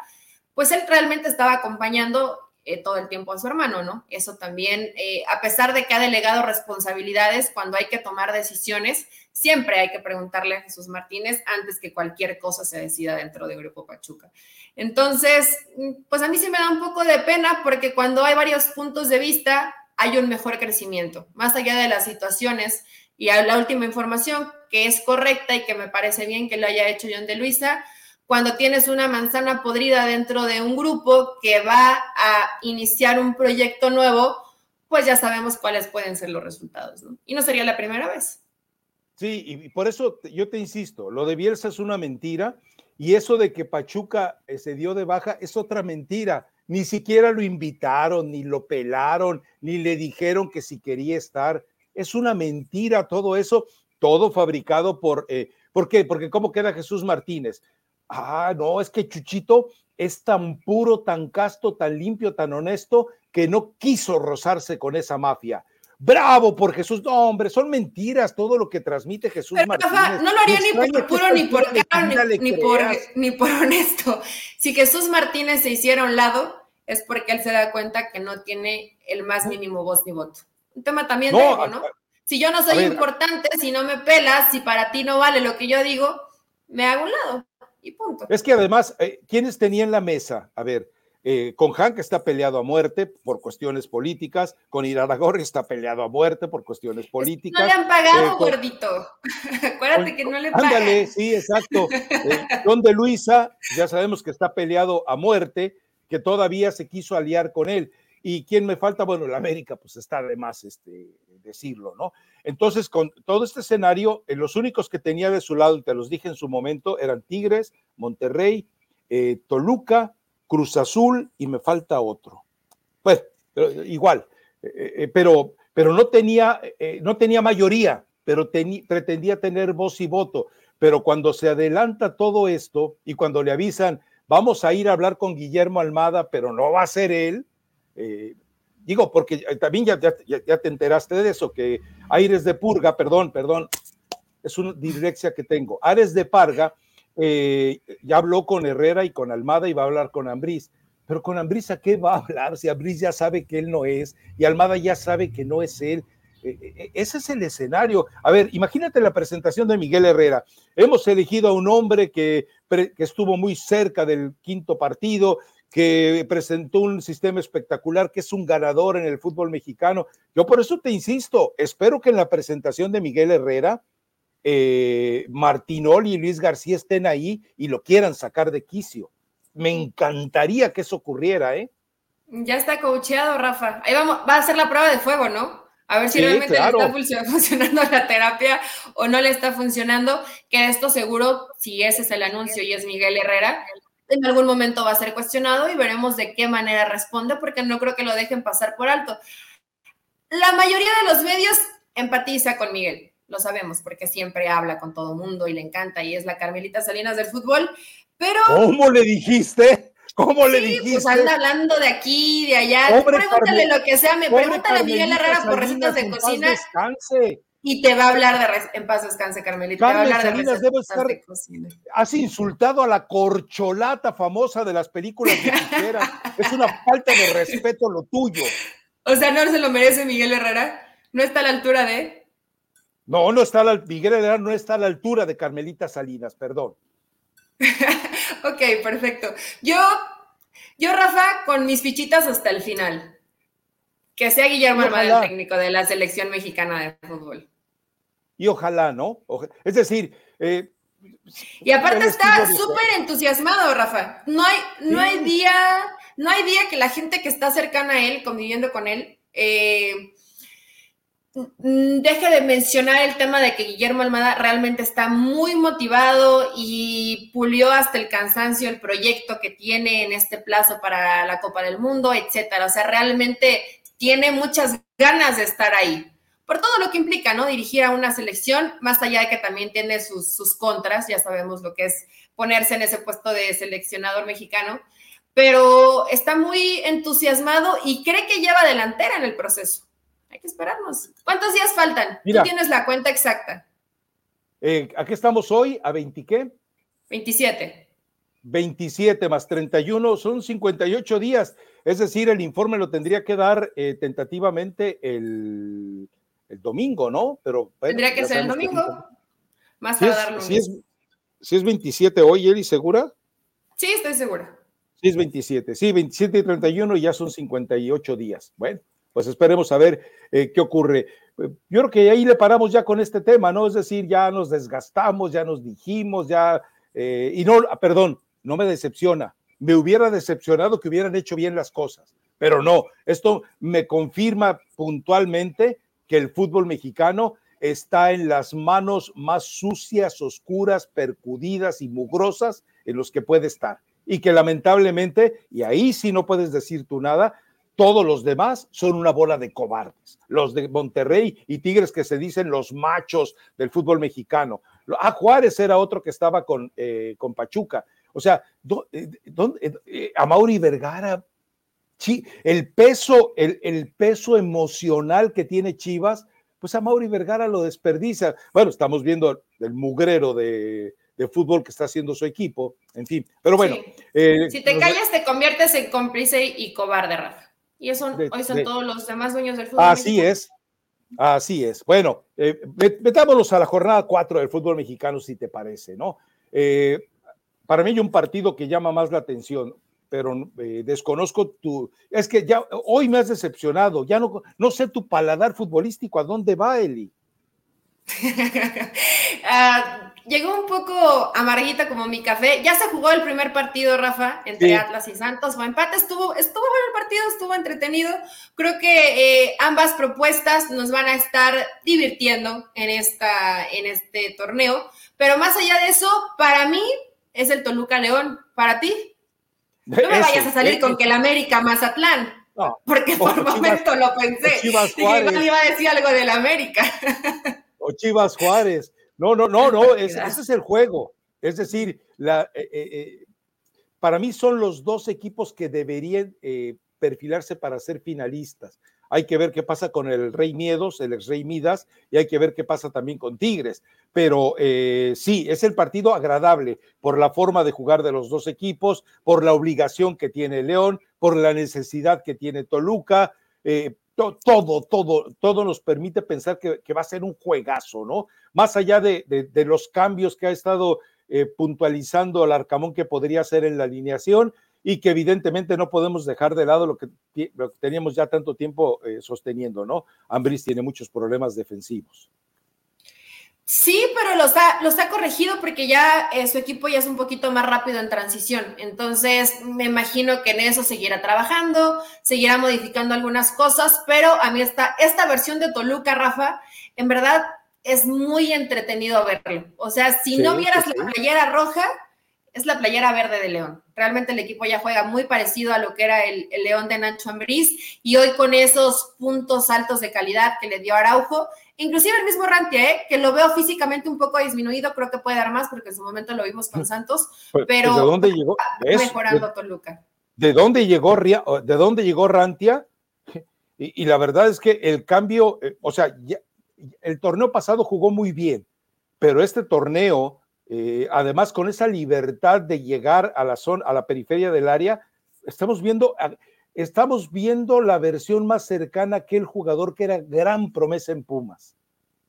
pues él realmente estaba acompañando eh, todo el tiempo a su hermano, ¿no? Eso también, eh, a pesar de que ha delegado responsabilidades, cuando hay que tomar decisiones, siempre hay que preguntarle a Jesús Martínez antes que cualquier cosa se decida dentro de Grupo Pachuca. Entonces, pues a mí sí me da un poco de pena porque cuando hay varios puntos de vista, hay un mejor crecimiento, más allá de las situaciones. Y la última información que es correcta y que me parece bien que lo haya hecho John de Luisa, cuando tienes una manzana podrida dentro de un grupo que va a iniciar un proyecto nuevo, pues ya sabemos cuáles pueden ser los resultados, ¿no? Y no sería la primera vez. Sí, y por eso yo te insisto, lo de Bielsa es una mentira y eso de que Pachuca eh, se dio de baja es otra mentira. Ni siquiera lo invitaron, ni lo pelaron, ni le dijeron que si quería estar. Es una mentira todo eso, todo fabricado por... Eh, ¿Por qué? Porque ¿cómo queda Jesús Martínez? Ah, no, es que Chuchito es tan puro, tan casto, tan limpio, tan honesto, que no quiso rozarse con esa mafia. Bravo por Jesús. No, hombre, son mentiras todo lo que transmite Jesús Martínez. no lo haría ni por puro, ni por, ni, por, ni por honesto. Si Jesús Martínez se hiciera a un lado, es porque él se da cuenta que no tiene el más mínimo voz ni voto. Un tema también de ego, ¿no? Si yo no soy importante, si no me pelas, si para ti no vale lo que yo digo, me hago un lado y punto. Es que además, eh, ¿quiénes tenían la mesa? A ver, eh, con Han, que está peleado a muerte por cuestiones políticas, con Iraragorri está peleado a muerte por cuestiones políticas. No le han pagado, eh, gordito. Acuérdate que no le pagan. Ándale, sí, exacto. Don de Luisa, ya sabemos que está peleado a muerte, que todavía se quiso aliar con él. ¿Y quién me falta? Bueno, la América, pues está de más este, decirlo, ¿no? Entonces, con todo este escenario, eh, los únicos que tenía de su lado, te los dije en su momento, eran Tigres, Monterrey, eh, Toluca Cruz Azul y me falta otro. Pues, igual, eh, pero, pero no, tenía, no tenía mayoría, pero pretendía tener voz y voto. Pero cuando se adelanta todo esto y cuando le avisan, vamos a ir a hablar con Guillermo Almada, pero no va a ser él, digo, porque también ya, te enteraste de eso, que Aires de Purga, perdón, perdón, es una direccia que tengo, Aires de Parga, ya habló con Herrera y con Almada y va a hablar con Ambriz. Pero con Ambrisa, ¿qué va a hablar? Si Ambriz ya sabe que él no es y Almada ya sabe que no es él. Ese es el escenario. A ver, imagínate la presentación de Miguel Herrera. Hemos elegido a un hombre que, que estuvo muy cerca del quinto partido, que presentó un sistema espectacular, que es un ganador en el fútbol mexicano. Yo por eso te insisto, espero que en la presentación de Miguel Herrera, eh, Martinoli y Luis García estén ahí y lo quieran sacar de quicio. Me encantaría que eso ocurriera, ¿eh? Ya está coacheado, Rafa. Ahí vamos, va a ser la prueba de fuego, ¿no? A ver si realmente le está funcionando la terapia o no le está funcionando. Que esto seguro, si ese es el anuncio y es Miguel Herrera, en algún momento va a ser cuestionado y veremos de qué manera responde, porque no creo que lo dejen pasar por alto. La mayoría de los medios empatiza con Miguel, lo sabemos, porque siempre habla con todo mundo y le encanta y es la Carmelita Salinas del fútbol, pero... ¿Cómo le dijiste? ¿Cómo le dijiste? Pues anda hablando de aquí, de allá. Pregúntale lo que sea, me pregúntale a Miguel Herrera por recetas de cocina. Y te va a hablar de en paz descanse, Carmelita. te va a hablar de recetas de cocina. Has insultado a la corcholata famosa de las películas de es una falta de respeto lo tuyo. O sea, ¿no se lo merece Miguel Herrera? ¿No está a la altura de? No, no está a la, Miguel Herrera no está a la altura de Carmelita Salinas, perdón. ok, perfecto. Yo, yo, Rafa, con mis fichitas hasta el final. Que sea Guillermo Armada el técnico de la selección mexicana de fútbol. Y ojalá, ¿no? es decir, eh, y aparte está súper entusiasmado, Rafa. No hay, no hay día, no hay día que la gente que está cercana a él, conviviendo con él, eh, deje de mencionar el tema de que Guillermo Almada realmente está muy motivado y pulió hasta el cansancio el proyecto que tiene en este plazo para la Copa del Mundo, etcétera. O sea, realmente tiene muchas ganas de estar ahí. Por todo lo que implica, ¿no? Dirigir a una selección, más allá de que también tiene sus, sus contras, ya sabemos lo que es ponerse en ese puesto de seleccionador mexicano, pero está muy entusiasmado y cree que lleva delantera en el proceso hay que esperarnos. ¿Cuántos días faltan? Tú tienes la cuenta exacta. Eh, aquí estamos hoy a 20 qué? 27. 27 más 31 son 58 días. Es decir, el informe lo tendría que dar eh, tentativamente el, domingo, ¿no? Pero tendría que ser el domingo. Más darlo. Si es, si es 27 hoy, Eli, ¿segura? Sí, estoy segura. Sí, es 27. Sí, 27 y 31 ya son 58 días. Bueno, pues esperemos a ver eh, qué ocurre. Yo creo que ahí le paramos ya con este tema, ¿no? Es decir, ya nos desgastamos, ya nos dijimos, ya, eh, y no, perdón, no me decepciona. Me hubiera decepcionado que hubieran hecho bien las cosas, pero no, esto me confirma puntualmente que el fútbol mexicano está en las manos más sucias, oscuras, percudidas y mugrosas en los que puede estar. Y que lamentablemente, y ahí sí no puedes decir tú nada, todos los demás son una bola de cobardes. Los de Monterrey y Tigres que se dicen los machos del fútbol mexicano. Ah, Juárez era otro que estaba con, eh, con Pachuca. O sea, eh, eh, a Mauri Vergara, el peso, el, el, peso emocional que tiene Chivas, pues a Mauri Vergara lo desperdicia. Bueno, estamos viendo el mugrero de, fútbol que está haciendo su equipo, en fin. Pero bueno. si te callas, te conviertes en cómplice y cobarde, Rafa. Y eso hoy son todos los demás dueños del fútbol. Así es, así es. Bueno, eh, metámonos a la jornada 4 del fútbol mexicano, si te parece, ¿no? Eh, para mí hay un partido que llama más la atención, pero eh, desconozco tu. Es que ya hoy me has decepcionado, ya no, no sé tu paladar futbolístico, ¿a dónde va, Eli? Ah, llegó un poco amarguita como mi café. Ya se jugó el primer partido, Rafa, entre Atlas y Santos. Fue empate, estuvo, estuvo bueno el partido, estuvo entretenido. Creo que eh, ambas propuestas nos van a estar divirtiendo en, esta, en este torneo. Pero más allá de eso, para mí es el Toluca León. ¿Para ti? No me vayas a salir con que el América Mazatlán. No, porque por un momento lo pensé. Chivas Juárez. iba a decir algo del América. O Chivas Juárez. No, no, no, no, ese es el juego. Es decir, la, eh, eh, eh, para mí son los dos equipos que deberían perfilarse para ser finalistas. Hay que ver qué pasa con el Rey Miedos, el ex Rey Midas, y hay que ver qué pasa también con Tigres. Pero sí, es el partido agradable por la forma de jugar de los dos equipos, por la obligación que tiene León, por la necesidad que tiene Toluca. todo, todo, todo nos permite pensar que, va a ser un juegazo, ¿no? Más allá de, los cambios que ha estado eh, puntualizando al Arcamón que podría ser en la alineación y que evidentemente no podemos dejar de lado lo que, teníamos ya tanto tiempo eh, sosteniendo, ¿no? Ambris tiene muchos problemas defensivos. Sí, pero los ha, los ha corregido porque ya eh, su equipo ya es un poquito más rápido en transición. Entonces, me imagino que en eso seguirá trabajando, seguirá modificando algunas cosas, pero a mí esta, esta versión de Toluca, Rafa, en verdad es muy entretenido verlo. O sea, si no vieras la playera roja, es la playera verde de León. Realmente el equipo ya juega muy parecido a lo que era el, León de Nacho Ambriz y hoy con esos puntos altos de calidad que le dio Araujo, inclusive el mismo Rantia, ¿eh? que lo veo físicamente un poco disminuido, creo que puede dar más porque en su momento lo vimos con Santos, pues, pero ¿de dónde llegó? mejorando Toluca. ¿De dónde llegó de dónde llegó Rantia? Y, y, la verdad es que el cambio, eh, o sea, ya, el torneo pasado jugó muy bien, pero este torneo, eh, además con esa libertad de llegar a la zona, a la periferia del área, estamos viendo, estamos viendo la versión más cercana a aquel jugador que era gran promesa en Pumas.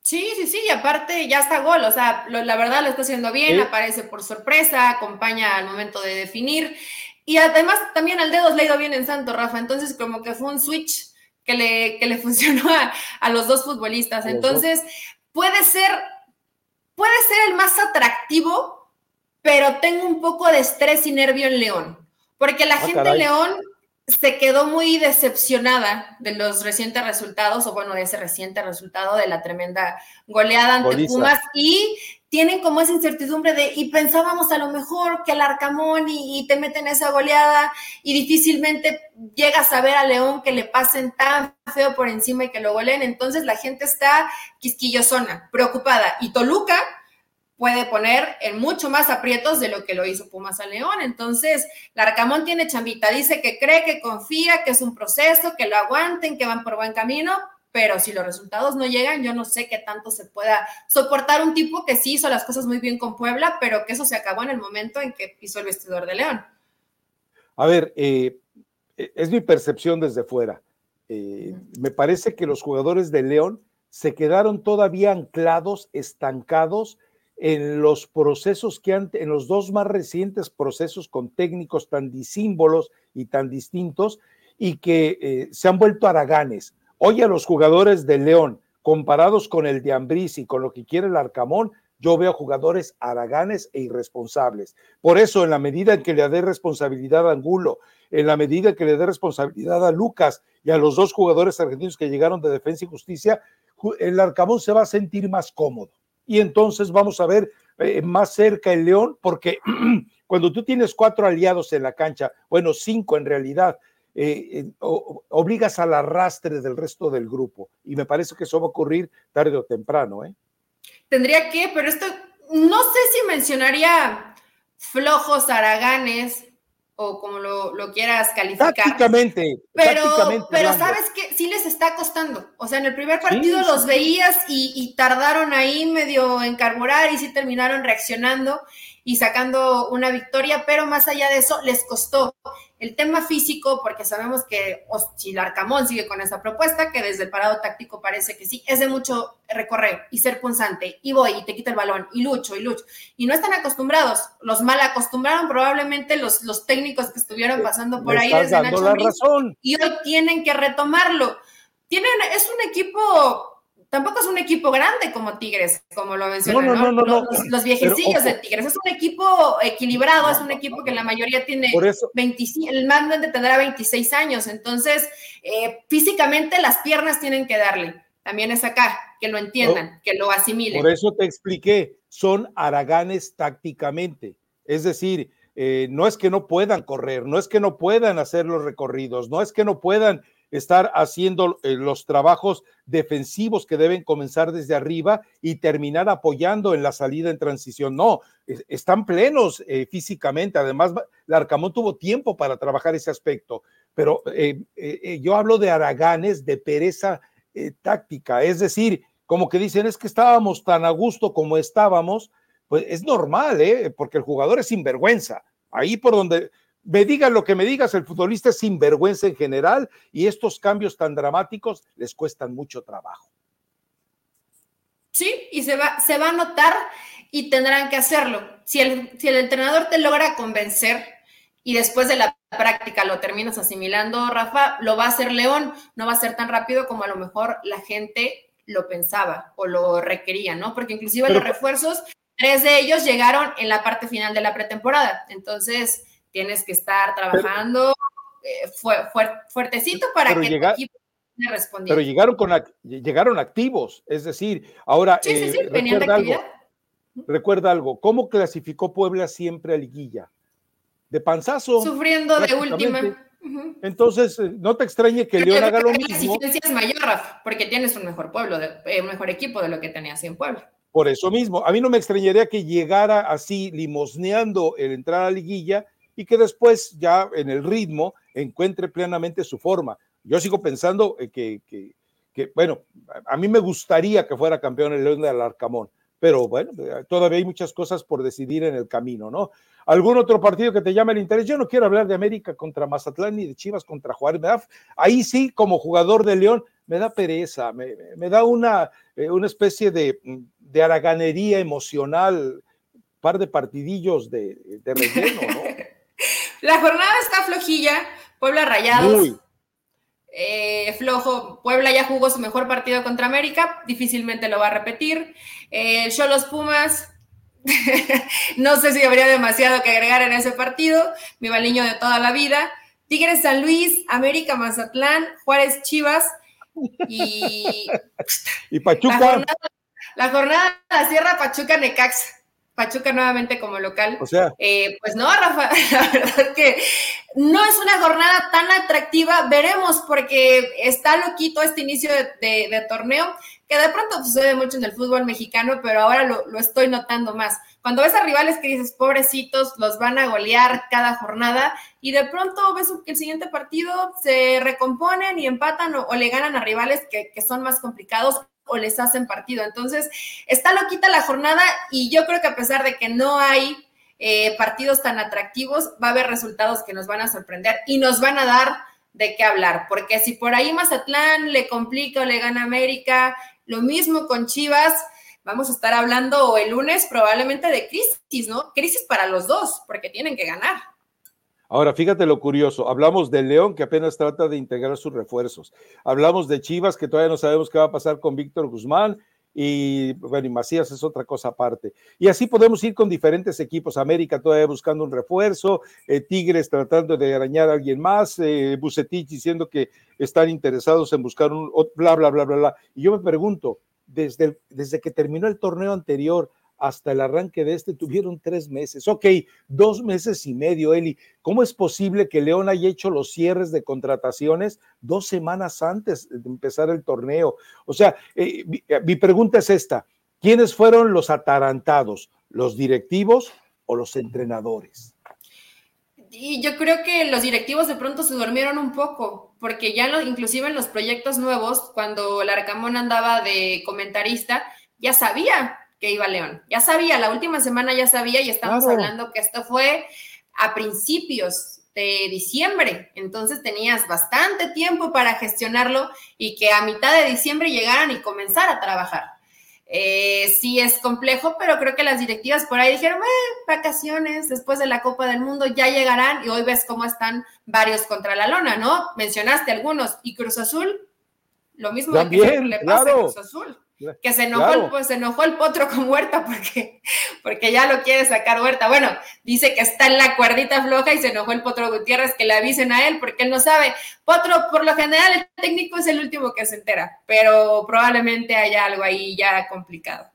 Sí, sí, sí, y aparte ya está gol, o sea, la verdad lo está haciendo bien, aparece por sorpresa, acompaña al momento de definir, y además también al dedo le ha ido bien en Santo, Rafa, entonces como que fue un switch que le, que le funcionó a, los dos futbolistas. Entonces, puede ser, puede ser el más atractivo, pero tengo un poco de estrés y nervio en León, porque la ah, gente de León se quedó muy decepcionada de los recientes resultados, o bueno, de ese reciente resultado de la tremenda goleada ante Pumas, y tienen como esa incertidumbre de, y pensábamos a lo mejor que el Arcamón y, te meten esa goleada y difícilmente llegas a ver a León que le pasen tan feo por encima y que lo goleen. Entonces la gente está quisquillosona, preocupada. Y Toluca puede poner en mucho más aprietos de lo que lo hizo Pumas a León. Entonces, el Arcamón tiene chambita, dice que cree, que confía, que es un proceso, que lo aguanten, que van por buen camino, pero si los resultados no llegan, yo no sé qué tanto se pueda soportar un tipo que sí hizo las cosas muy bien con Puebla, pero que eso se acabó en el momento en que pisó el vestidor de León. A ver, eh, es mi percepción desde fuera. Eh, me parece que los jugadores de León se quedaron todavía anclados, estancados en los procesos que han, en los dos más recientes procesos con técnicos tan disímbolos y tan distintos y que eh, se han vuelto haraganes Hoy a los jugadores de León, comparados con el de Ambriz y con lo que quiere el Arcamón, yo veo jugadores haraganes e irresponsables. Por eso, en la medida en que le dé responsabilidad a Angulo, en la medida en que le dé responsabilidad a Lucas y a los dos jugadores argentinos que llegaron de Defensa y Justicia, el Arcamón se va a sentir más cómodo. Y entonces vamos a ver eh, más cerca el León, porque cuando tú tienes cuatro aliados en la cancha, bueno, cinco en realidad, eh, obligas al arrastre del resto del grupo. Y me parece que eso va a ocurrir tarde o temprano. ¿eh? Tendría que, pero esto, no sé si mencionaría flojos araganes o como lo, quieras calificar. Tácticamente. Pero, pero sabes que sí les está costando. O sea, en el primer partido los veías y, y, tardaron ahí medio en carburar y sí terminaron reaccionando y sacando una victoria, pero más allá de eso, les costó el tema físico, porque sabemos que el Arcamón sigue con esa propuesta, que desde el parado táctico parece que sí, es de mucho recorrer y ser punzante, y voy y te quito el balón, y lucho, y lucho, y no están acostumbrados, los mal acostumbraron probablemente los, los técnicos que estuvieron pasando por ahí desde Nacho razón. y hoy tienen que retomarlo. Tienen, es un equipo tampoco es un equipo grande como Tigres, como lo mencionan, no, no, no, los, viejecillos de Tigres. Es un equipo equilibrado, es un equipo que la mayoría tiene 25, el más grande tendrá 26 años. Entonces, eh, físicamente las piernas tienen que darle. También es acá, que lo entiendan, que lo asimilen. Por eso te expliqué, son araganes tácticamente. Es decir, eh, no es que no puedan correr, no es que no puedan hacer los recorridos, no es que no puedan estar haciendo eh, los trabajos defensivos que deben comenzar desde arriba y terminar apoyando en la salida en transición. No, están plenos eh, físicamente. Además, Larcamón tuvo tiempo para trabajar ese aspecto. Pero yo hablo de Araganes, de pereza táctica, es decir, como que dicen, es que estábamos tan a gusto como estábamos, pues es normal, ¿eh? porque el jugador es sinvergüenza. Ahí por donde me digan lo que me digas, el futbolista es sinvergüenza en general y estos cambios tan dramáticos les cuestan mucho trabajo. Sí, y se va, se va a notar y tendrán que hacerlo. Si el, si el entrenador te logra convencer y después de la práctica lo terminas asimilando, Rafa, lo va a hacer León, no va a ser tan rápido como a lo mejor la gente lo pensaba o lo requería, ¿no? Porque inclusive los refuerzos Tres de ellos llegaron en la parte final de la pretemporada. Entonces, tienes que estar trabajando eh, fuertecito para que tu equipo respondiera. Pero llegaron, con, llegaron activos, es decir, ahora. Sí, sí, sí, eh, venían de actividad. Algo, recuerda algo, ¿cómo clasificó Puebla siempre a liguilla? De panzazo. Sufriendo de última. Entonces, eh, no te extrañe que León haga lo mismo. La exigencia es mayor, porque tienes un mejor pueblo, un mejor equipo de lo que tenías en Puebla. Por eso mismo, a mí no me extrañaría que llegara así limosneando el entrar a la liguilla y que después ya en el ritmo encuentre plenamente su forma. Yo sigo pensando eh, que, bueno, a mí me gustaría que fuera campeón el León de Alarcamón, pero bueno, todavía hay muchas cosas por decidir en el camino, ¿no? ¿Algún otro partido que te llame el interés? Yo no quiero hablar de América contra Mazatlán ni de Chivas contra Juárez. ahí sí, como jugador de León, me da pereza, me, da una, eh, una especie de, de, araganería emocional, par de partidillos de, de relleno, ¿no? La jornada está flojilla, Puebla Rayados. Eh, flojo, Puebla ya jugó su mejor partido contra América, difícilmente lo va a repetir. Eh, los Pumas, no sé si habría demasiado que agregar en ese partido, mi baliño de toda la vida. Tigres San Luis, América Mazatlán, Juárez Chivas, y, y Pachuca. La jornada, la Sierra Pachuca Necaxa. Pachuca nuevamente como local. O sea. Eh, pues no, Rafa, la verdad es que no es una jornada tan atractiva. Veremos, porque está loquito este inicio de, torneo, que de pronto sucede mucho en el fútbol mexicano, pero ahora lo, lo, estoy notando más. Cuando ves a rivales que dices, pobrecitos, los van a golear cada jornada, y de pronto ves que el siguiente partido se recomponen y empatan o, le ganan a rivales que, que son más complicados o les hacen partido. Entonces, está loquita la jornada y yo creo que a pesar de que no hay eh, partidos tan atractivos, va a haber resultados que nos van a sorprender y nos van a dar de qué hablar, porque si por ahí Mazatlán le complica o le gana América, lo mismo con Chivas, vamos a estar hablando el lunes probablemente de crisis, ¿no? Crisis para los dos, porque tienen que ganar. Ahora, fíjate lo curioso, hablamos de León que apenas trata de integrar sus refuerzos, hablamos de Chivas que todavía no sabemos qué va a pasar con Víctor Guzmán y bueno, y Macías es otra cosa aparte. Y así podemos ir con diferentes equipos, América todavía buscando un refuerzo, eh, Tigres tratando de arañar a alguien más, eh, Bucetich diciendo que están interesados en buscar un bla, bla, bla, bla, bla. Y yo me pregunto, desde, desde que terminó el torneo anterior hasta el arranque de este tuvieron tres meses. Ok, dos meses y medio, Eli. ¿Cómo es posible que León haya hecho los cierres de contrataciones dos semanas antes de empezar el torneo? O sea, eh, eh, mi, pregunta es esta. ¿Quiénes fueron los atarantados? ¿Los directivos o los entrenadores? Y yo creo que los directivos de pronto se durmieron un poco, porque ya inclusive en los proyectos nuevos, cuando Larcamón andaba de comentarista, ya sabía que iba León. Ya sabía, la última semana ya sabía y estamos hablando que esto fue a principios de diciembre, entonces tenías bastante tiempo para gestionarlo y que a mitad de diciembre llegaran y comenzar a trabajar. Eh, sí es complejo, pero creo que las directivas por ahí dijeron, eh, vacaciones después de la Copa del Mundo ya llegarán y hoy ves cómo están varios contra la lona, ¿no? Mencionaste algunos y Cruz Azul, lo mismo que le pasa a Cruz Azul que se enojó, el, pues, se enojó el potro con Huerta porque, porque ya lo quiere sacar Huerta. Bueno, dice que está en la cuerdita floja y se enojó el potro Gutiérrez que le avisen a él porque él no sabe. Potro, por lo general, el técnico es el último que se entera, pero probablemente haya algo ahí ya complicado.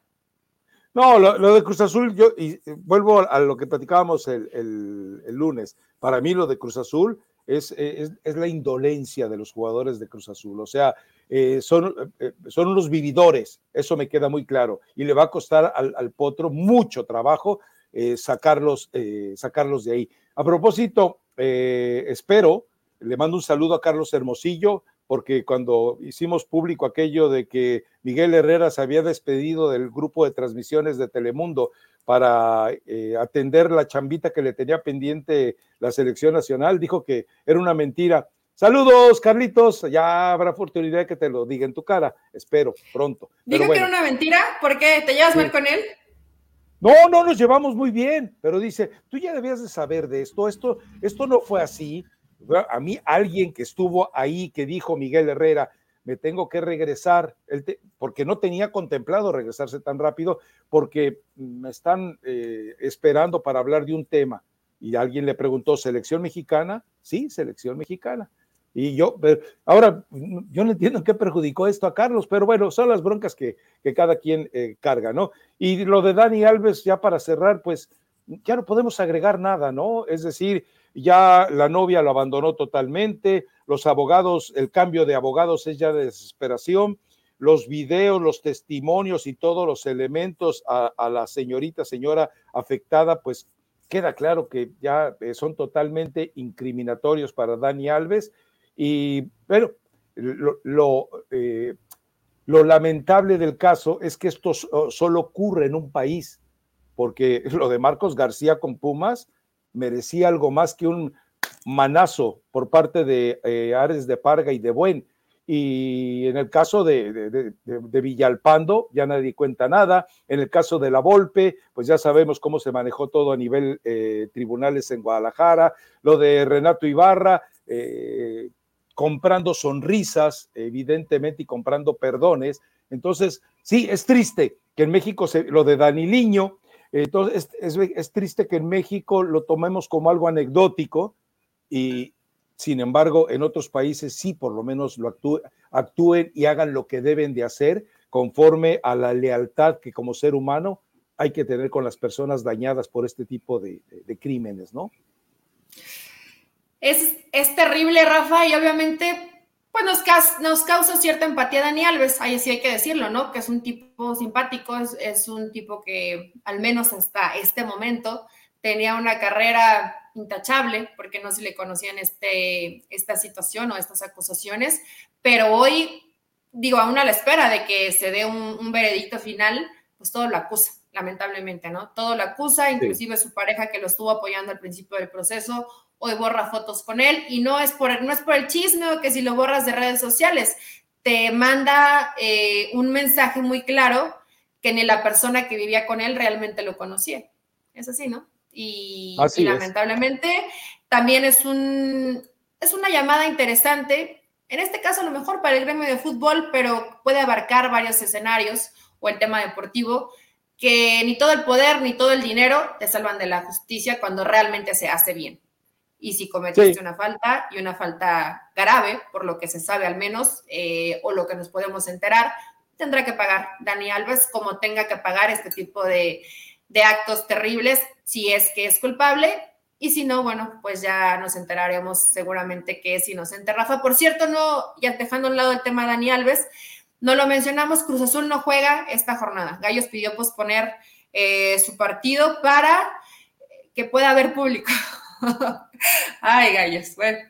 No, lo, de Cruz Azul, yo y vuelvo a lo que platicábamos el, lunes. Para mí lo de Cruz Azul es, es, la indolencia de los jugadores de Cruz Azul. O sea, eh, son, eh, son unos vividores, eso me queda muy claro. Y le va a costar al, Potro mucho trabajo eh, sacarlos, sacarlos de ahí. A propósito, espero, le mando un saludo a Carlos Hermosillo, porque cuando hicimos público aquello de que Miguel Herrera se había despedido del grupo de transmisiones de Telemundo para eh, atender la chambita que le tenía pendiente la selección nacional, dijo que era una mentira. Saludos, Carlitos. Ya habrá oportunidad de que te lo diga en tu cara. Espero, pronto. Dijo que era una mentira. ¿Por qué? ¿Te llevas mal con él? No, no nos llevamos muy bien, pero dice, tú ya debías de saber de esto, esto, esto no fue así, a mí alguien que estuvo ahí, que dijo Miguel Herrera, me tengo que regresar, porque no tenía contemplado regresarse tan rápido, porque me están eh, esperando para hablar de un tema. Y alguien le preguntó, ¿selección mexicana? Sí, selección mexicana. Y yo, ahora, yo no entiendo en qué perjudicó esto a Carlos, pero bueno, son las broncas que, que cada quien eh, carga, ¿no? Y lo de Dani Alves, ya para cerrar, pues ya no podemos agregar nada, ¿no? Es decir, ya la novia lo abandonó totalmente, los abogados, el cambio de abogados es ya de desesperación, los videos, los testimonios y todos los elementos a, la señorita, señora afectada, pues queda claro que ya eh, son totalmente incriminatorios para Dani Alves. Y bueno, lo, eh, lo lamentable del caso es que esto solo ocurre en un país, porque lo de Marcos García con Pumas, merecía algo más que un manazo por parte de eh, Ares de Parga y de Buen. Y en el caso de, Villalpando, ya nadie cuenta nada. En el caso de La Volpe, pues ya sabemos cómo se manejó todo a nivel eh, tribunales en Guadalajara. Lo de Renato Ibarra, comprando sonrisas, evidentemente, y comprando perdones. Entonces, sí, es triste que en México se, lo de Daniliño, entonces, es, triste que en México lo tomemos como algo anecdótico y, sin embargo, en otros países sí, por lo menos lo actúen y hagan lo que deben de hacer conforme a la lealtad que como ser humano hay que tener con las personas dañadas por este tipo de, crímenes, ¿no? Es, es terrible, Rafa, y obviamente pues nos, causa cierta empatía Dani Alves, ahí sí hay que decirlo, ¿no? Que es un tipo simpático, es, un tipo que al menos hasta este momento tenía una carrera intachable, porque no se le conocían este, esta situación o estas acusaciones, pero hoy, digo, aún a la espera de que se dé un, veredicto final, pues todo lo acusa, lamentablemente, ¿no? Todo lo acusa, inclusive su pareja que lo estuvo apoyando al principio del proceso, hoy borra fotos con él y no es por, no es por el chisme o que si lo borras de redes sociales, te manda eh, un mensaje muy claro que ni la persona que vivía con él realmente lo conocía. Es así, ¿no? Y, lamentablemente también es, un, es una llamada interesante, en este caso a lo mejor para el gremio de fútbol, pero puede abarcar varios escenarios o el tema deportivo, que ni todo el poder ni todo el dinero te salvan de la justicia cuando realmente se hace bien y si cometiste una falta y una falta grave, por lo que se sabe al menos, eh, o lo que nos podemos enterar, tendrá que pagar Dani Alves como tenga que pagar este tipo de, actos terribles si es que es culpable. Y si no, bueno, pues ya nos enteraremos seguramente que es inocente. Rafa, por cierto, no, ya dejando a un lado el tema de Dani Alves, no lo mencionamos, Cruz Azul no juega esta jornada. Gallos pidió posponer eh, su partido para que pueda haber público. Ay, gallos, bueno.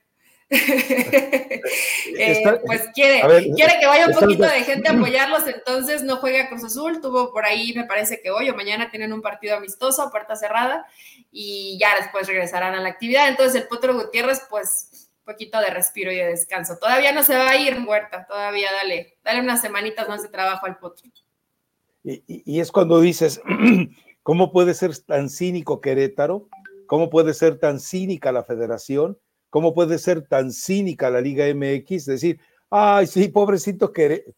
Eh, pues quiere, quiere que vaya un poquito de gente a apoyarlos, entonces no juega Cruz Azul, tuvo por ahí, me parece que hoy o mañana tienen un partido amistoso, puerta cerrada, y ya después regresarán a la actividad. Entonces el Potro Gutiérrez, pues un poquito de respiro y de descanso. Todavía no se va a ir, Huerta, todavía dale, dale unas semanitas más de trabajo al Potro. y es cuando dices, ¿cómo puede ser tan cínico Querétaro? ¿Cómo puede ser tan cínica la federación? ¿Cómo puede ser tan cínica la Liga MX? Decir, ay, sí, pobrecito Querétaro.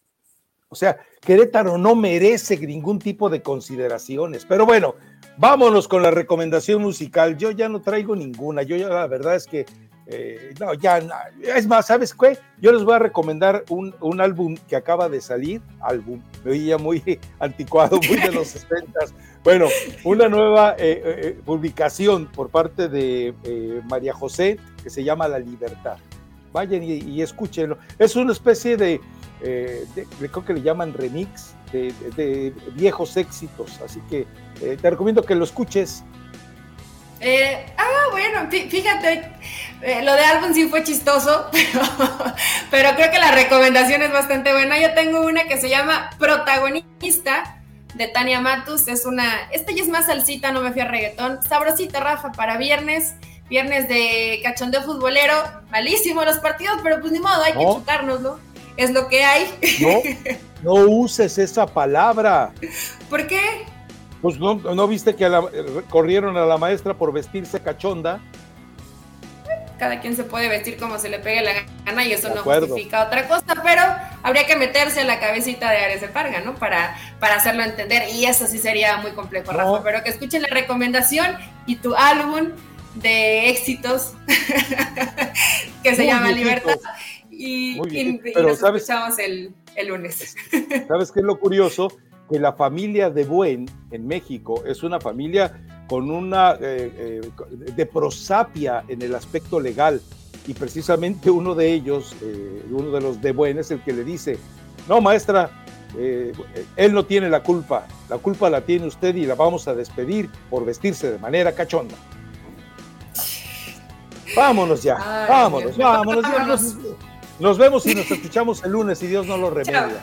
O sea, Querétaro no merece ningún tipo de consideraciones. Pero bueno, vámonos con la recomendación musical. Yo ya no traigo ninguna. Yo ya la verdad es que eh, no, ya, es más, ¿sabes qué? Yo les voy a recomendar un, álbum que acaba de salir, álbum, me veía muy anticuado, muy de los 60 Bueno, una nueva eh, eh, publicación por parte de María José que se llama La Libertad. Vayan y, escúchenlo. Es una especie de, creo que le llaman remix de viejos éxitos, así que te recomiendo que lo escuches ah, bueno, fíjate, eh, lo de álbum sí fue chistoso, pero, creo que la recomendación es bastante buena. Yo tengo una que se llama Protagonista de Tania Matus. Es una, esta ya es más salsita, no me fui a reggaetón. Sabrosita, Rafa, para viernes. Viernes de cachondeo futbolero. Malísimo los partidos, pero pues ni modo, hay que chutárnoslo. Es lo que hay. No, no uses esa palabra. ¿Por qué? Pues no, viste que corrieron a la maestra por vestirse cachonda. Cada quien se puede vestir como se le pegue la gana y eso no justifica otra cosa, pero habría que meterse en la cabecita de Ares de Parga, ¿no? Para, para hacerlo entender. Y eso sí sería muy complejo, Rafa. Pero que escuchen la recomendación y tu álbum de éxitos que se llama Libertad. Y, nos escuchamos el, el lunes. ¿Sabes qué es lo curioso? que la familia de Buen en México es una familia con una eh, eh, de prosapia en el aspecto legal. Y precisamente uno de ellos, eh, uno de los de Buen es el que le dice, no maestra, él no tiene la culpa, la culpa la tiene usted y la vamos a despedir por vestirse de manera cachonda. Vámonos ya, vámonos, vámonos, Nos, vemos y nos escuchamos el lunes si Dios no lo remedia.